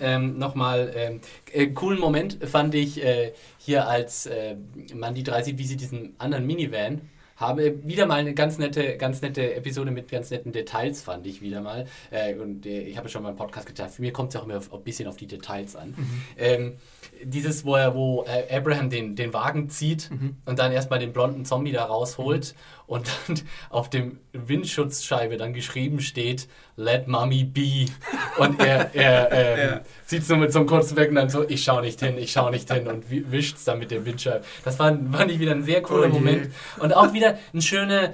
ähm, nochmal ähm, äh, coolen Moment fand ich äh, hier, als äh, man die drei sieht, wie sie diesen anderen Minivan haben. Äh, Wieder mal eine ganz nette, ganz nette Episode mit ganz netten Details, fand ich wieder mal. Äh, und äh, ich habe schon mal im Podcast getan, für mich kommt es auch immer auf, ein bisschen auf die Details an. Ähm, dieses, wo er, wo äh, Abraham den, den Wagen zieht und dann erstmal den blonden Zombie da rausholt und dann auf dem Windschutzscheibe dann geschrieben steht, Let Mommy be. Und er, er ähm, Ja. sieht so mit so einem kurzen Weg und dann so, ich schau nicht hin, ich schau nicht hin und wischt es dann mit dem Windscheibe. Das war, fand ich wieder ein sehr cooler Oh. Moment. Und auch wieder ein schöner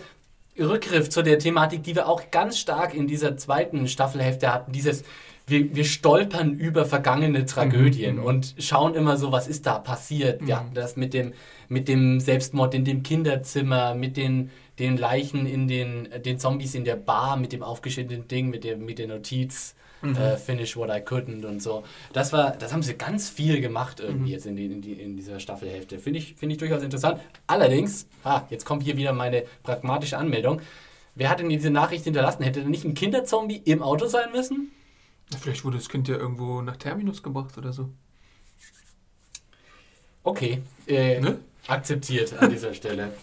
Rückgriff zu der Thematik, die wir auch ganz stark in dieser zweiten Staffelhälfte hatten. Dieses, wir, wir stolpern über vergangene Tragödien Mhm. und schauen immer so, was ist da passiert. Wir hatten das mit dem, mit dem Selbstmord in dem Kinderzimmer, mit den, den Leichen in den, den Zombies in der Bar, mit dem aufgeschnittenen Ding, mit der, mit der Notiz. Mhm. äh, finish what I couldn't und so. Das war, das haben sie ganz viel gemacht Mhm. irgendwie jetzt in, die, in, die, in dieser Staffelhälfte. Finde ich, finde ich durchaus interessant. Allerdings, ah, jetzt kommt hier wieder meine pragmatische Anmeldung. Wer hat denn diese Nachricht hinterlassen? Hätte denn nicht ein Kinderzombie im Auto sein müssen? Vielleicht wurde das Kind ja irgendwo nach Terminus gebracht oder so. Okay, äh, Ne? akzeptiert an dieser Stelle.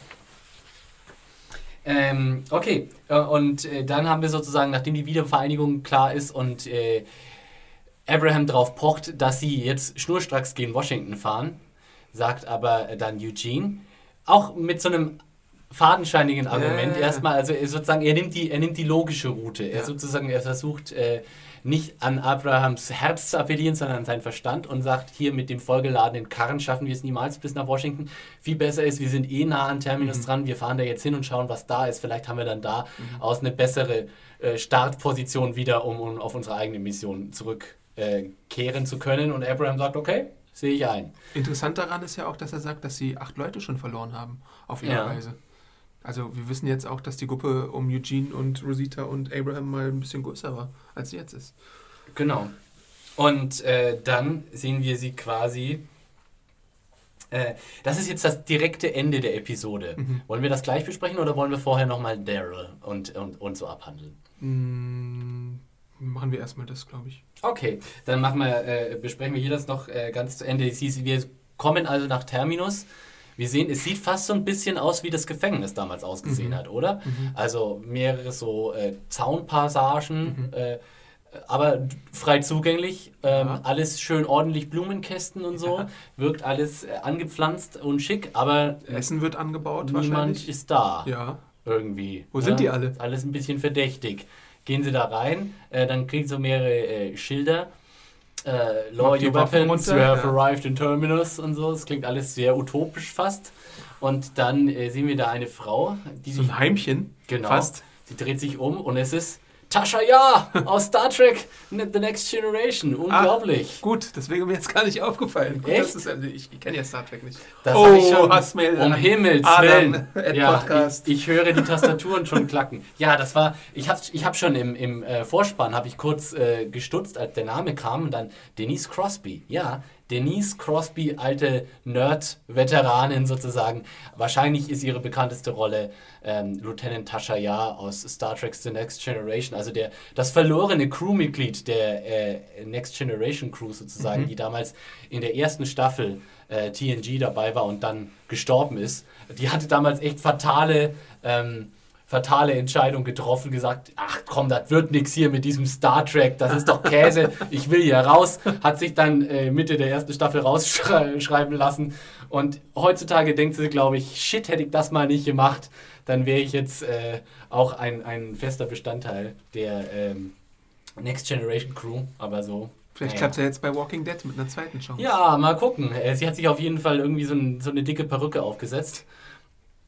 Ähm, okay, äh, und äh, dann haben wir sozusagen, nachdem die Wiedervereinigung klar ist und äh, Abraham darauf pocht, dass sie jetzt schnurstracks gegen Washington fahren, sagt aber äh, dann Eugene, auch mit so einem fadenscheinigen Argument Ja. erstmal. Also er sozusagen, er nimmt die, er nimmt die logische Route. Er Ja. sozusagen, er versucht äh, nicht an Abrahams Herz zu appellieren, sondern an seinen Verstand und sagt, hier mit dem vollgeladenen Karren schaffen wir es niemals bis nach Washington. Viel besser ist, wir sind eh nah an Terminus Mhm. dran, wir fahren da jetzt hin und schauen, was da ist. Vielleicht haben wir dann da aus eine bessere äh, Startposition wieder, um, um auf unsere eigene Mission zurückkehren zu können. Und Abraham sagt, okay, sehe ich ein. Interessant daran ist ja auch, dass er sagt, dass sie acht Leute schon verloren haben auf ihrer Ja. Reise. Also wir wissen jetzt auch, dass die Gruppe um Eugene und Rosita und Abraham mal ein bisschen größer war, als sie jetzt ist. Genau. Und äh, dann sehen wir sie quasi. Äh, das ist jetzt das direkte Ende der Episode. Mhm. Wollen wir das gleich besprechen oder wollen wir vorher nochmal Daryl und, und, und so abhandeln? Hm, machen wir erstmal das, glaube ich. Okay, dann machen wir, äh, besprechen wir hier das noch äh, ganz zu Ende. Wir kommen also nach Terminus. Wir sehen, es sieht fast so ein bisschen aus, wie das Gefängnis damals ausgesehen Mhm. hat, oder? Mhm. Also mehrere so äh, Zaunpassagen, Mhm. äh, aber frei zugänglich. Ähm, Ja. Alles schön ordentlich Blumenkästen und so. Ja. Wirkt alles äh, angepflanzt und schick, aber Essen wird angebaut niemand ist da Ja. irgendwie. Wo sind die alle? Alles ein bisschen verdächtig. Gehen sie da rein, äh, dann kriegen sie mehrere äh, Schilder. Äh, die your weapons, runter, you have ja. arrived in terminus und so. Das klingt alles sehr utopisch fast. Und dann äh, sehen wir da eine Frau, die So ein Heimchen. Genau. Fast. Sie dreht sich um und es ist Tasha Ja aus Star Trek The Next Generation. Unglaublich. Gut, deswegen mir jetzt gar nicht aufgefallen. Gut, Echt? das ist, also ich ich kenne ja Star Trek nicht. Das Oh, ich schon. Hassmail Um Himmels Adam Willen. Ja, ich, ich höre die Tastaturen schon klacken. Ja, das war. Ich habe ich hab schon im, im äh, Vorspann habe ich kurz äh, gestutzt, als der Name kam und dann Denise Crosby. Ja, Denise Crosby, alte Nerd-Veteranin sozusagen. Wahrscheinlich ist ihre bekannteste Rolle ähm, Lieutenant Tasha Yar aus Star Trek The Next Generation, also der, das verlorene Crewmitglied der äh, Next Generation Crew sozusagen, Mhm. die damals in der ersten Staffel äh, TNG dabei war und dann gestorben ist. Die hatte damals echt fatale, ähm, fatale Entscheidung getroffen, gesagt, ach komm, das wird nichts hier mit diesem Star Trek, das ist doch Käse, ich will hier raus. Hat sich dann äh, Mitte der ersten Staffel rausschreiben lassen. Und heutzutage denkt sie, glaube ich, shit, hätte ich das mal nicht gemacht, dann wäre ich jetzt äh, auch ein, ein fester Bestandteil der ähm, Next Generation Crew, aber so. Vielleicht klappt es ja jetzt bei Walking Dead mit einer zweiten Chance. Ja, mal gucken. Äh, Sie hat sich auf jeden Fall irgendwie so, ein, so eine dicke Perücke aufgesetzt.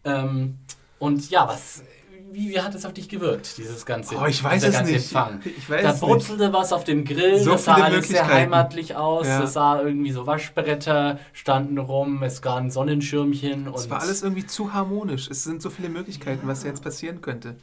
Ähm, und ja, was, wie, wie hat es auf dich gewirkt, dieses ganze, Oh, ich weiß es nicht. Empfang? Ich weiß Da es nicht. brutzelte was auf dem Grill, So das sah alles sehr heimatlich aus. Ja. Es sah irgendwie so Waschbretter standen rum, es gab ein Sonnenschirmchen. Und Es war alles irgendwie zu harmonisch. Es sind so viele Möglichkeiten, was jetzt passieren könnte.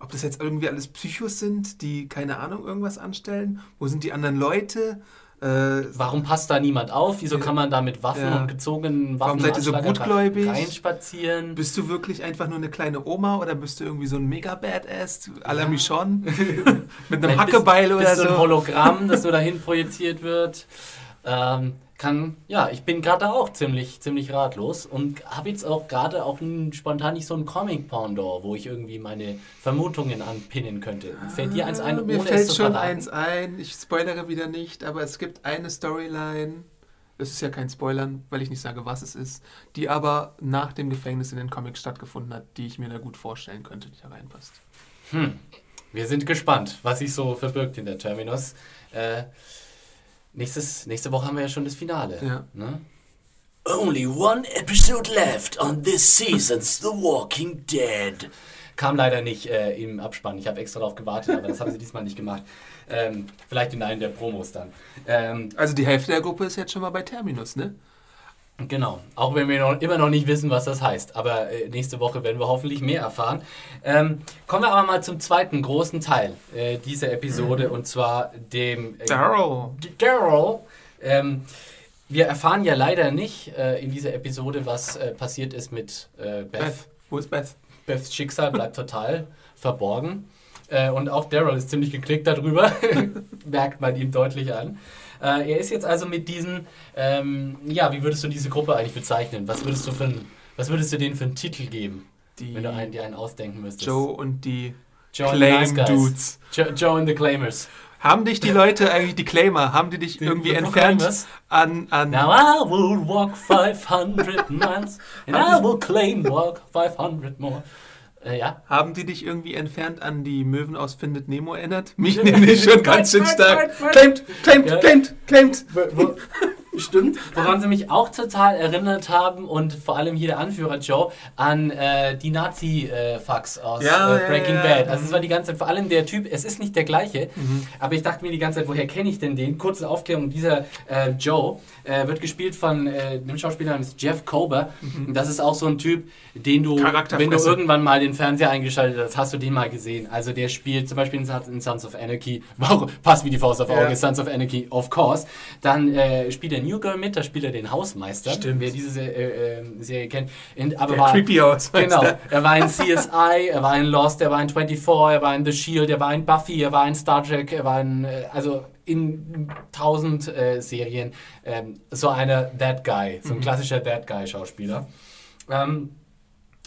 Ob das jetzt irgendwie alles Psychos sind, die keine Ahnung irgendwas anstellen? Wo sind die anderen Leute? Äh, Warum passt da niemand auf? Wieso Ja. kann man da mit Waffen Ja. und gezogenen Waffen Warum seid ihr so gutgläubig? reinspazieren? bist du wirklich einfach nur eine kleine Oma oder bist du irgendwie so ein Mega-Badass? à la Michonne? Mit einem Hackebeil bist, oder bist du ein so? Hologramm, das so dahin projiziert wird. Ähm, kann, ja, ich bin gerade auch ziemlich, ziemlich ratlos und habe jetzt auch gerade auch n- spontan nicht so ein Comic-Pendant, wo ich irgendwie meine Vermutungen anpinnen könnte. Fällt dir eins ein, Ah, Mir fällt schon verraten? eins ein. Ich spoilere wieder nicht, aber es gibt eine Storyline. Es ist ja kein Spoilern, weil ich nicht sage, was es ist, die aber nach dem Gefängnis in den Comics stattgefunden hat, die ich mir da gut vorstellen könnte, die da reinpasst. Hm. Wir sind gespannt, was sich so verbirgt in der Terminus. Äh, nächstes, nächste Woche haben wir ja schon das Finale. Ja. Ne? Only one episode left on this season's The Walking Dead. Kam leider nicht äh, im Abspann. Ich habe extra darauf gewartet, aber das haben sie diesmal nicht gemacht. Ähm, vielleicht in einem der Promos dann. Ähm, Also die Hälfte der Gruppe ist jetzt schon mal bei Terminus, ne? Genau, auch wenn wir noch, immer noch nicht wissen, was das heißt. Aber äh, nächste Woche werden wir hoffentlich mehr erfahren. Ähm, kommen wir aber mal zum zweiten großen Teil äh, dieser Episode und zwar dem äh, Daryl. Daryl. Ähm, wir erfahren ja leider nicht äh, in dieser Episode, was äh, passiert ist mit äh, Beth. Beth. Wo ist Beth? Beths Schicksal bleibt total verborgen. Und auch Daryl ist ziemlich geklickt darüber. Merkt man ihm deutlich an. Äh, er ist jetzt also mit diesen, ähm, ja, wie würdest du diese Gruppe eigentlich bezeichnen? Was würdest du für ein, was würdest du denen für einen Titel geben, Die wenn du einen, dir einen ausdenken müsstest? Joe und die Joe and the Nice Claim Guys. Dudes. Jo Joe and the Claimers. Haben dich die Leute eigentlich, die Claimer, haben die dich irgendwie die entfernt an, an Now I will walk 500 miles and I will claim walk 500 more. Äh, ja. Haben die dich irgendwie entfernt an die Möwen aus Findet Nemo erinnert? Mich nämlich schon ganz schön stark. Claimed, claimed, Ja. claimed, claimed. Stimmt. Woran sie mich auch total erinnert haben und vor allem hier der Anführer Joe an äh, die Nazi-Fucks aus Ja, äh, Breaking ja, Bad. ja. Also es war die ganze Zeit, vor allem der Typ, es ist nicht der gleiche, Mhm. aber ich dachte mir die ganze Zeit, woher kenne ich denn den? Kurze Aufklärung, dieser äh, Joe äh, wird gespielt von äh, einem Schauspieler namens Jeff Kober. Und das ist auch so ein Typ, den du, wenn du irgendwann mal den Fernseher eingeschaltet hast, hast du den mal gesehen. Also der spielt zum Beispiel in Sons- of Anarchy, passt wie die Faust auf Auge. Sons of Anarchy, of course. Dann äh, spielt er New Girl mit, da spielt er den Hausmeister, Stimmt. wer diese Se äh, äh, Serie kennt. Und, aber Der war, creepy aus. Genau, er war in CSI, er war in Lost, er war in 24, er war in The Shield, er war in Buffy, er war in Star Trek, er war in, äh, also in tausend äh, Serien. Ähm, so einer That Guy, so ein klassischer That Guy-Schauspieler. Ähm,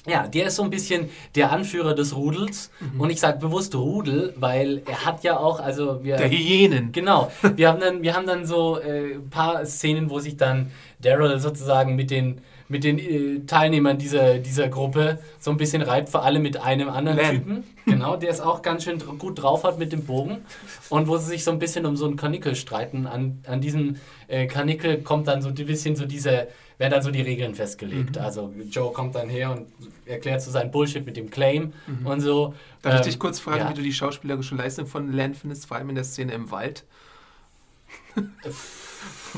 ja, der ist so ein bisschen der Anführer des Rudels. Und ich sage bewusst Rudel, weil er hat ja auch, also wir. Der Hyänen. Genau. Wir haben dann, wir haben dann so äh, ein paar Szenen, wo sich dann Daryl sozusagen mit den, mit den äh, Teilnehmern dieser, dieser Gruppe so ein bisschen reibt, vor allem mit einem anderen Len. Typen. Genau, der es auch ganz schön dr- gut drauf hat mit dem Bogen. Und wo sie sich so ein bisschen um so einen Karnickel streiten. An, an diesem äh, Karnickel kommt dann so ein bisschen so diese, werden dann so die Regeln festgelegt. Also Joe kommt dann her und erklärt so seinen Bullshit mit dem Claim und so. Darf ich Ähm, dich kurz fragen, ja. wie du die schauspielerische Leistung von Len findest, vor allem in der Szene im Wald?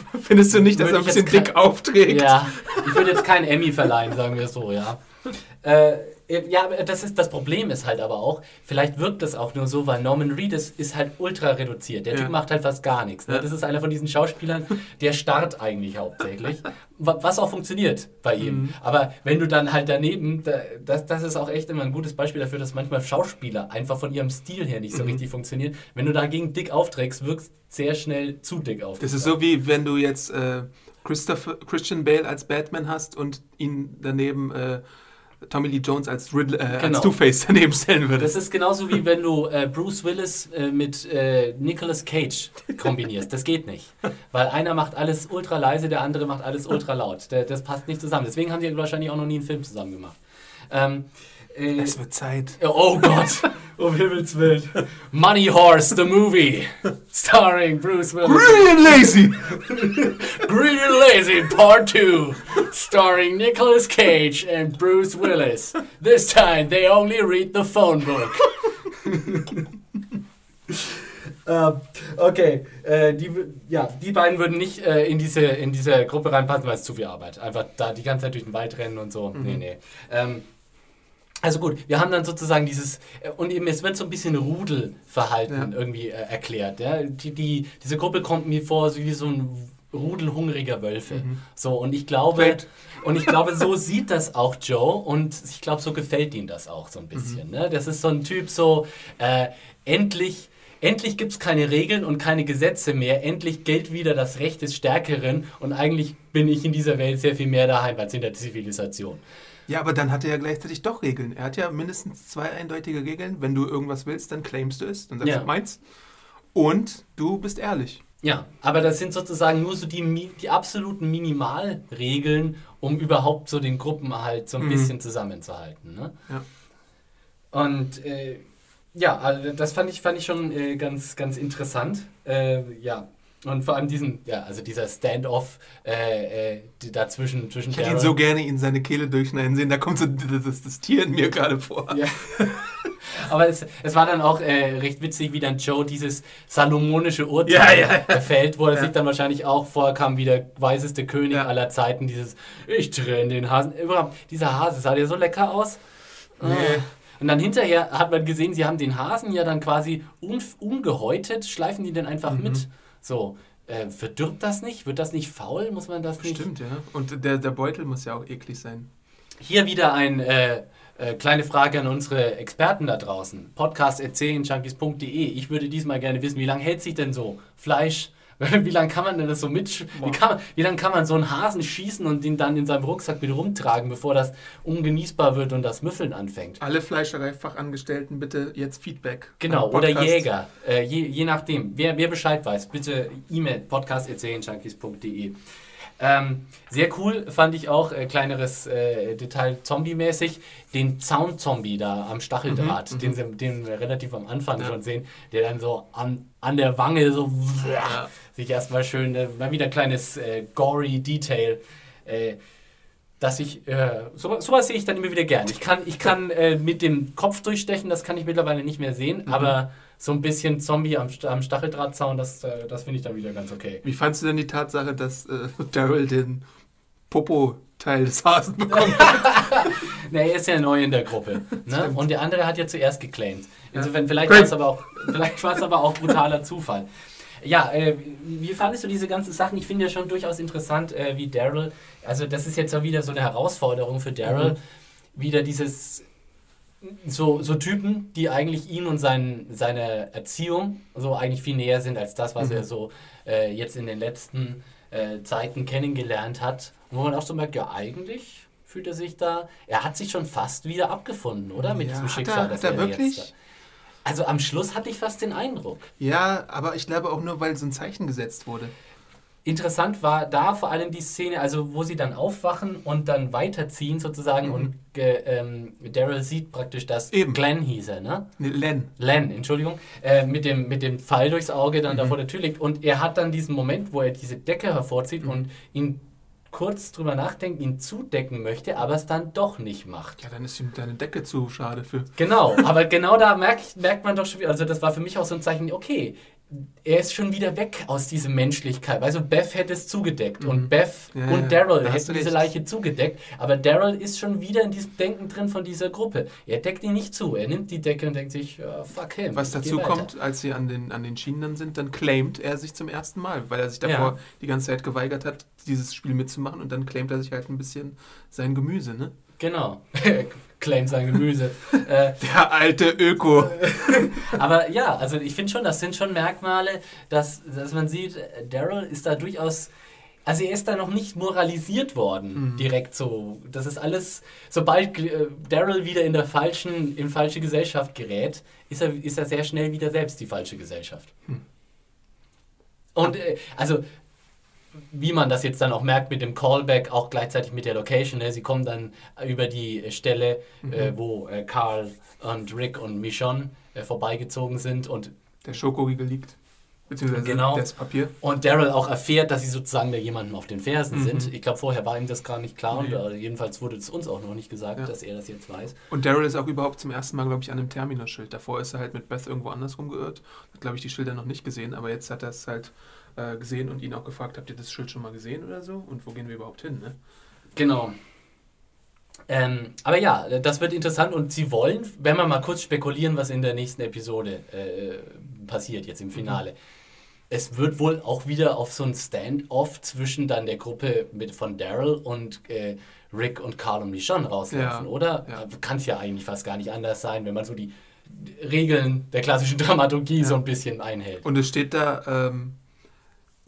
Findest du nicht, dass er ein bisschen dick aufträgt? Ja, ich würde jetzt keinen Emmy verleihen, sagen wir so, ja. Äh, ja, das, ist, das Problem ist halt aber auch, vielleicht wirkt das auch nur so, weil Norman Reedus ist halt ultra reduziert. Der Ja. Typ macht halt fast gar nichts. Ne? Das ist einer von diesen Schauspielern, der starrt eigentlich hauptsächlich. wa- Was auch funktioniert bei ihm. Mhm. Aber wenn du dann halt daneben, da, das, das ist auch echt immer ein gutes Beispiel dafür, dass manchmal Schauspieler einfach von ihrem Stil her Mhm. nicht so richtig funktionieren. Wenn du dagegen dick aufträgst, wirkst sehr schnell zu dick auf. Das ist so wie wenn du jetzt äh, Christopher, Christian Bale als Batman hast und ihn daneben äh, Tommy Lee Jones als, Riddler, äh, Genau. als Two-Face daneben stellen Das würdest. ist genauso wie wenn du äh, Bruce Willis äh, mit äh, Nicolas Cage kombinierst. Das geht nicht. Weil einer macht alles ultra leise, der andere macht alles ultra laut. Das passt nicht zusammen. Deswegen haben die wahrscheinlich auch noch nie einen Film zusammen gemacht. Ähm, äh, Es wird Zeit. oh Gott, um Himmels Willen. Money Horse, the movie. Starring Bruce Willis. Green Lazy! Green and Lazy Part 2, starring Nicolas Cage and Bruce Willis. This time they only read the phone book. Ähm, okay, äh, die, ja, die beiden würden nicht äh, in, diese, in diese Gruppe reinpassen, weil es zu viel Arbeit. Einfach da die ganze Zeit durch den Wald rennen und so. Nee, nee. Ähm, also gut, wir haben dann sozusagen dieses, äh, und eben es wird so ein bisschen Rudelverhalten Ja. irgendwie äh, erklärt. Ja? Die, die, diese Gruppe kommt mir vor so wie so ein Rudel hungriger Wölfe. So, und ich glaube, Great. und ich glaube, so sieht das auch Joe und ich glaube, so gefällt ihm das auch so ein bisschen. Ne? Das ist so ein Typ so, äh, endlich, endlich gibt es keine Regeln und keine Gesetze mehr, endlich gilt wieder das Recht des Stärkeren und eigentlich bin ich in dieser Welt sehr viel mehr daheim als in der Zivilisation. Ja, aber dann hat er ja gleichzeitig doch Regeln. Er hat ja mindestens zwei eindeutige Regeln. Wenn du irgendwas willst, dann claimst du es. Dann sagst Ja. du meins. Und du bist ehrlich. Ja, aber das sind sozusagen nur so die, die absoluten Minimalregeln, um überhaupt so den Gruppenerhalt so ein Mhm. bisschen zusammenzuhalten. Ne? Ja. Und äh, ja, also das fand ich, fand ich schon äh, ganz, ganz interessant. Äh, ja. Und vor allem diesen, ja, also dieser Standoff äh, äh, dazwischen zwischen Ich hätte ihn so gerne in seine Kehle durchschneiden sehen. Da kommt so das, das, Tier in mir gerade vor. Ja. Aber es, es war dann auch äh, recht witzig, wie dann Joe dieses salomonische Urteil Ja, ja, fällt, wo er Ja. sich dann wahrscheinlich auch vorkam wie der weiseste König aller Zeiten. Dieses, ich trenne den Hasen. Überhaupt, dieser Hase sah der so lecker aus. Ah. Und dann hinterher hat man gesehen, sie haben den Hasen ja dann quasi un, ungehäutet, schleifen die den einfach Mhm. mit. So, äh, verdirbt das nicht? Wird das nicht faul? Muss man das nicht? Stimmt, ja. Und der, der Beutel muss ja auch eklig sein. Hier wieder eine äh, äh, kleine Frage an unsere Experten da draußen. Podcast.junkies.de. Ich würde diesmal gerne wissen, wie lange hält sich denn so Fleisch Wie lange kann man denn das so mit? Wie, kann wie lange kann man so einen Hasen schießen und den dann in seinem Rucksack wieder rumtragen, bevor das ungenießbar wird und das Müffeln anfängt? Alle Fleischereifachangestellten bitte jetzt Feedback. Genau, oder. Jäger. Äh, je, je nachdem. Wer, wer Bescheid weiß, bitte E-Mail podcast.serienjunkies.de. Ähm, sehr cool fand ich auch, äh, kleineres äh, Detail zombie-mäßig, den Zaun-Zombie da am Stacheldraht, den, sie, den wir relativ am Anfang Ja. schon sehen, der dann so an, an der Wange so Ja. Sich erstmal schön, äh, mal wieder ein kleines äh, gory Detail. Äh, dass ich, äh, so, sowas sehe ich dann immer wieder gern. Ich kann, ich kann äh, mit dem Kopf durchstechen, das kann ich mittlerweile nicht mehr sehen, Mhm. aber so ein bisschen Zombie am, am Stacheldrahtzaun, das, äh, das finde ich dann wieder ganz okay. Wie fandst du denn die Tatsache, dass äh, Daryl den Popo-Teil des Hasen bekommt? Ne, er ist ja neu in der Gruppe. Ne? Und der andere hat ja zuerst geclaimed. Insofern, vielleicht war es aber auch, vielleicht war es aber auch brutaler Zufall. Ja, äh, wie fandest du diese ganzen Sachen? Ich finde ja schon durchaus interessant, äh, wie Daryl, also das ist jetzt auch wieder so eine Herausforderung für Daryl, Mhm. wieder dieses, so, so Typen, die eigentlich ihn und sein, seine Erziehung so eigentlich viel näher sind als das, was Mhm. er so äh, jetzt in den letzten äh, Zeiten kennengelernt hat. Und wo man auch so merkt, ja eigentlich fühlt er sich da, er hat sich schon fast wieder abgefunden, oder? Mit Ja, diesem hat Schicksal. er- das hat er wirklich? Also am Schluss hatte ich fast den Eindruck. ja, aber ich glaube auch nur, weil so ein Zeichen gesetzt wurde. Interessant war da vor allem die Szene, also wo sie dann aufwachen und dann weiterziehen sozusagen Mhm. und äh, ähm, Daryl sieht praktisch, dass Eben. Glenn hieß er, ne? Ne, Len. Len, Entschuldigung, äh, mit, dem, mit dem Pfeil durchs Auge dann Mhm. da vor der Tür liegt. Und er hat dann diesen Moment, wo er diese Decke hervorzieht Mhm. und ihn kurz drüber nachdenkt, ihn zudecken möchte, aber es dann doch nicht macht. Ja, dann ist ihm deine Decke zu schade für. Genau, aber genau da merkt, merkt man doch schon wieder, also das war für mich auch so ein Zeichen, okay, er ist schon wieder weg aus dieser Menschlichkeit. Also Beth hätte es zugedeckt und Beth Mhm. Ja, und Daryl hätten diese. Leiche zugedeckt, aber Daryl ist schon wieder in diesem Denken drin von dieser Gruppe. Er deckt ihn nicht zu, er nimmt die Decke und denkt sich, ja, fuck him. Was dazu kommt, als sie an den, an den Schienen dann sind, dann claimt er sich zum ersten Mal, weil er sich davor Ja. die ganze Zeit geweigert hat, dieses Spiel mitzumachen und dann claimt er sich halt ein bisschen sein Gemüse, ne? Genau. Claimt sein Gemüse. äh, Der alte Öko. aber ja, also ich finde schon, das sind schon Merkmale, dass, dass man sieht, Daryl ist da durchaus. Also er ist da noch nicht moralisiert worden, direkt so. Das ist alles, sobald äh, Daryl wieder in der falschen, in falsche Gesellschaft gerät, ist er, ist er sehr schnell wieder selbst die falsche Gesellschaft. Und äh, also wie man das jetzt dann auch merkt mit dem Callback, auch gleichzeitig mit der Location. Ne? Sie kommen dann über die Stelle, äh, wo äh, Carl und Rick und Michonne äh, vorbeigezogen sind und, Der Schokoriegel liegt. Beziehungsweise Genau. das Papier. und Daryl auch erfährt, dass sie sozusagen da jemandem auf den Fersen Mhm. sind. Ich glaube, vorher war ihm das gar nicht klar Nee. und äh, jedenfalls wurde es uns auch noch nicht gesagt, Ja. dass er das jetzt weiß. Und Daryl ist auch überhaupt zum ersten Mal, glaube ich, an einem Terminusschild. Davor ist er halt mit Beth irgendwo anders rumgeirrt. Hat, glaube ich, die Schilder noch nicht gesehen, aber jetzt hat er es halt äh, gesehen und ihn auch gefragt, habt ihr das Schild schon mal gesehen oder so? Und wo gehen wir überhaupt hin, ne? Genau. Ähm, aber ja, das wird interessant und sie wollen, wenn wir mal kurz spekulieren, was in der nächsten Episode äh, passiert, jetzt im Finale. Es wird wohl auch wieder auf so ein Stand-off zwischen dann der Gruppe mit, von Daryl und äh, Rick und Carl und Michonne rauslaufen, Ja, oder? ja. Kann es ja eigentlich fast gar nicht anders sein, wenn man so die Regeln der klassischen Dramaturgie Ja. so ein bisschen einhält. Und es steht da ähm,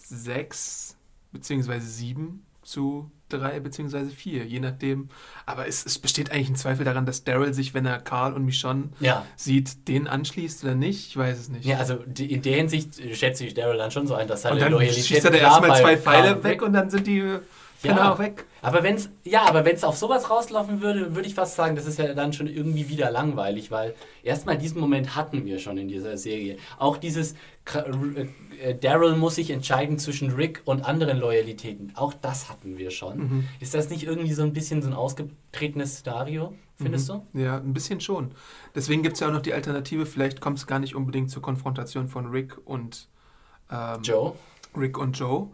sechs beziehungsweise sieben zu drei beziehungsweise vier, je nachdem. Aber es, es besteht eigentlich ein Zweifel daran, dass Daryl sich, wenn er Carl und Michonne Ja. sieht, den anschließt oder nicht. Ich weiß es nicht. Ja, also die, in der Hinsicht schätze ich Daryl dann schon so ein, dass seine und dann schießt er da erstmal zwei Pfeile weg und dann sind die äh, genau weg. Aber wenn's, ja, aber wenn es auf sowas rauslaufen würde, würde ich fast sagen, das ist ja dann schon irgendwie wieder langweilig, weil erstmal diesen Moment hatten wir schon in dieser Serie. Auch dieses Daryl muss sich entscheiden zwischen Rick und anderen Loyalitäten. Auch das hatten wir schon. Mhm. Ist das nicht irgendwie so ein bisschen so ein ausgetretenes Szenario, findest du? Ja, ein bisschen schon. Deswegen gibt es ja auch noch die Alternative, vielleicht kommt es gar nicht unbedingt zur Konfrontation von Rick und ähm, Joe? Rick und Joe.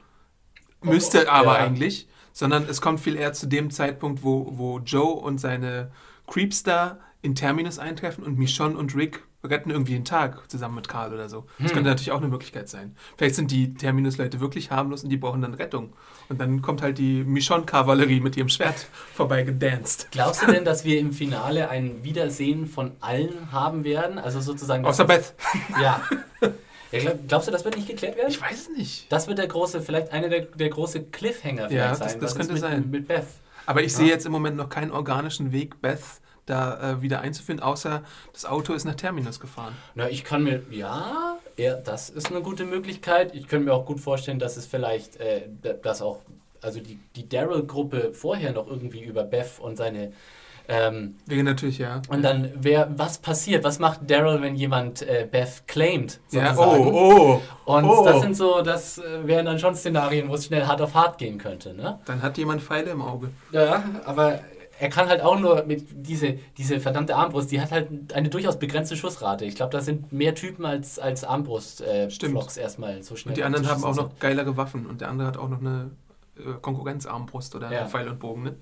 Müsste aber ja. eigentlich. Sondern es kommt viel eher zu dem Zeitpunkt, wo, wo Joe und seine Creeps da in Terminus eintreffen und Michonne und Rick retten irgendwie den Tag zusammen mit Karl oder so. Das Hm. könnte natürlich auch eine Möglichkeit sein. Vielleicht sind die Terminus-Leute wirklich harmlos und die brauchen dann Rettung. Und dann kommt halt die Michonne-Kavallerie mit ihrem Schwert vorbei gedanced. Glaubst du denn, dass wir im Finale ein Wiedersehen von allen haben werden? Also sozusagen. Außer Beth. Ja. Ja, glaub, glaubst du, das wird nicht geklärt werden? Ich weiß es nicht. Das wird der große, vielleicht einer der, der große Cliffhanger vielleicht Ja, das- sein. das ist könnte mit, sein. Mit Beth. Aber ich sehe jetzt im Moment noch keinen organischen Weg, Beth da äh, wieder einzuführen, außer das Auto ist nach Terminus gefahren. Na, ich kann mir, ja, ja, das ist eine gute Möglichkeit. Ich könnte mir auch gut vorstellen, dass es vielleicht, äh, dass auch, also die, die Daryl-Gruppe vorher noch irgendwie über Beth und seine, ähm, Wäre natürlich, ja. und dann, wer, was passiert? Was macht Daryl, wenn jemand äh, Beth claimt? Ja, sozusagen? oh, oh. Und oh. das sind so, das äh, wären dann schon Szenarien, wo es schnell hart auf hart gehen könnte, ne? Dann hat jemand Pfeile im Auge. Ja, aber er kann halt auch nur mit diese, diese verdammte Armbrust, die hat halt eine durchaus begrenzte Schussrate. Ich glaube, da sind mehr Typen als, als Armbrust äh, erstmal so schnell. Und die anderen haben auch noch geilere Waffen und der andere hat auch noch eine äh, Konkurrenzarmbrust oder Ja. Pfeil und Bogen. Ne?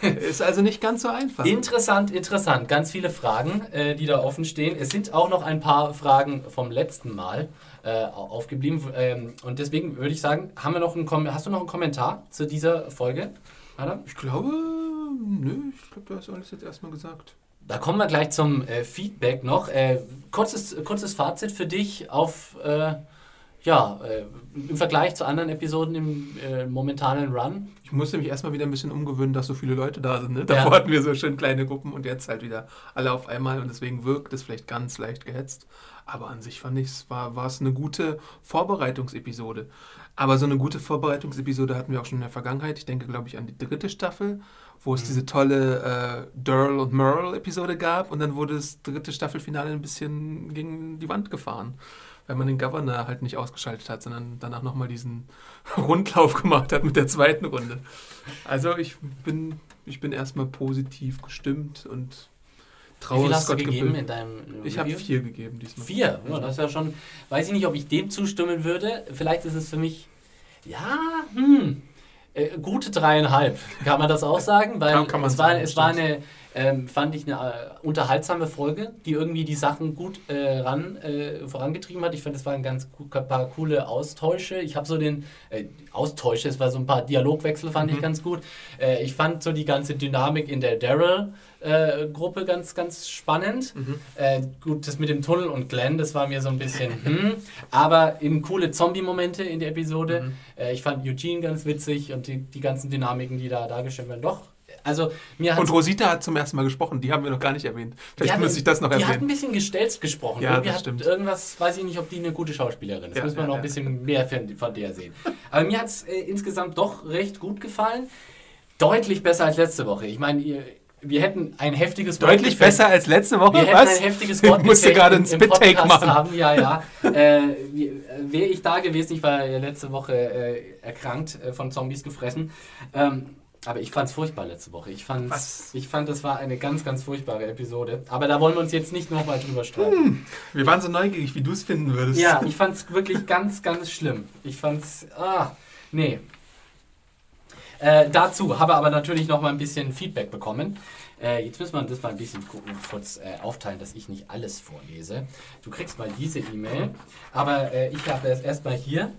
ist also nicht ganz so einfach. Interessant, interessant. Ganz viele Fragen, äh, die da offen stehen. Es sind auch noch ein paar Fragen vom letzten Mal äh, aufgeblieben. Ähm, und deswegen würde ich sagen, haben wir noch einen Kom hast du noch einen Kommentar zu dieser Folge? Adam? ich glaube, nö, ich glaube, du hast alles jetzt erstmal gesagt. Da kommen wir gleich zum äh, Feedback noch. Äh, kurzes, kurzes Fazit für dich auf, äh, ja, äh, im Vergleich zu anderen Episoden im äh, momentanen Run. Ich musste mich erstmal wieder ein bisschen umgewöhnen, dass so viele Leute da sind. Ne? Davor Ja. hatten wir so schön kleine Gruppen und jetzt halt wieder alle auf einmal und deswegen wirkt es vielleicht ganz leicht gehetzt. Aber an sich fand ich es, war, war es eine gute Vorbereitungsepisode. Aber so eine gute Vorbereitungsepisode hatten wir auch schon in der Vergangenheit. Ich denke, glaube ich, an die dritte Staffel, wo es diese tolle äh, Durl und Merle-Episode gab und dann wurde das dritte Staffelfinale ein bisschen gegen die Wand gefahren. Weil man den Governor halt nicht ausgeschaltet hat, sondern danach nochmal diesen Rundlauf gemacht hat mit der zweiten Runde. Also ich bin, ich bin erstmal positiv gestimmt und Wie traue viel hast du Scott gegeben Gimple. in deinem Ich habe Review? vier gegeben diesmal. Vier. Ja, das ist ja schon. Weiß ich nicht, ob ich dem zustimmen würde. Vielleicht ist es für mich. Ja, hm. Äh, gute dreieinhalb. Kann man das auch sagen? Weil Kann- kann man es, war, sagen, es war eine, ähm, fand ich, eine äh, unterhaltsame Folge, die irgendwie die Sachen gut äh, ran, äh, vorangetrieben hat. Ich fand, es waren ganz paar coole Austausche. Ich habe so den äh, Austausche, es war so ein paar Dialogwechsel, fand Mhm. ich ganz gut. Äh, ich fand so die ganze Dynamik in der Daryl. Äh, Gruppe ganz, ganz spannend. Mhm. Äh, gut, das mit dem Tunnel und Glenn, das war mir so ein bisschen, hm, aber eben coole Zombie-Momente in der Episode. Mhm. Äh, ich fand Eugene ganz witzig und die, die ganzen Dynamiken, die da dargestellt werden. Doch, also mir hat Und Rosita hat zum ersten Mal gesprochen, die haben wir noch gar nicht erwähnt. Vielleicht hat- muss ich das noch Die hat ein erwähnen. bisschen gestelzt gesprochen. Ja, Irgendwie das hat stimmt. irgendwas, weiß ich nicht, ob die eine gute Schauspielerin ist. Ja, Müssen wir ja, noch ja. ein bisschen mehr von, von der sehen. Aber mir hat es äh, insgesamt doch recht gut gefallen. Deutlich besser als letzte Woche. Ich meine, ihr- wir hätten ein heftiges Deutlich Wortgefecht- besser als letzte Woche, Wir hätten was? ein heftiges Ich Wort musste gerade einen im Spit-Take machen. haben. Ja, ja. äh, äh, Wäre ich da gewesen, ich war ja letzte Woche äh, erkrankt, äh, von Zombies gefressen. Ähm, aber ich fand es furchtbar letzte Woche. Ich, fand's, Was? ich fand, das war eine ganz, ganz furchtbare Episode. Aber da wollen wir uns jetzt nicht nochmal drüber streiten. Hm. Wir waren so neugierig, wie du es finden würdest. Ja, ich fand es wirklich ganz, ganz schlimm. Ich fand's, ah, nee. Äh, dazu habe aber natürlich noch mal ein bisschen Feedback bekommen. Äh, jetzt müssen wir das mal ein bisschen gucken, kurz äh, aufteilen, dass ich nicht alles vorlese. Du kriegst mal diese E-Mail, aber äh, ich habe es erstmal hier.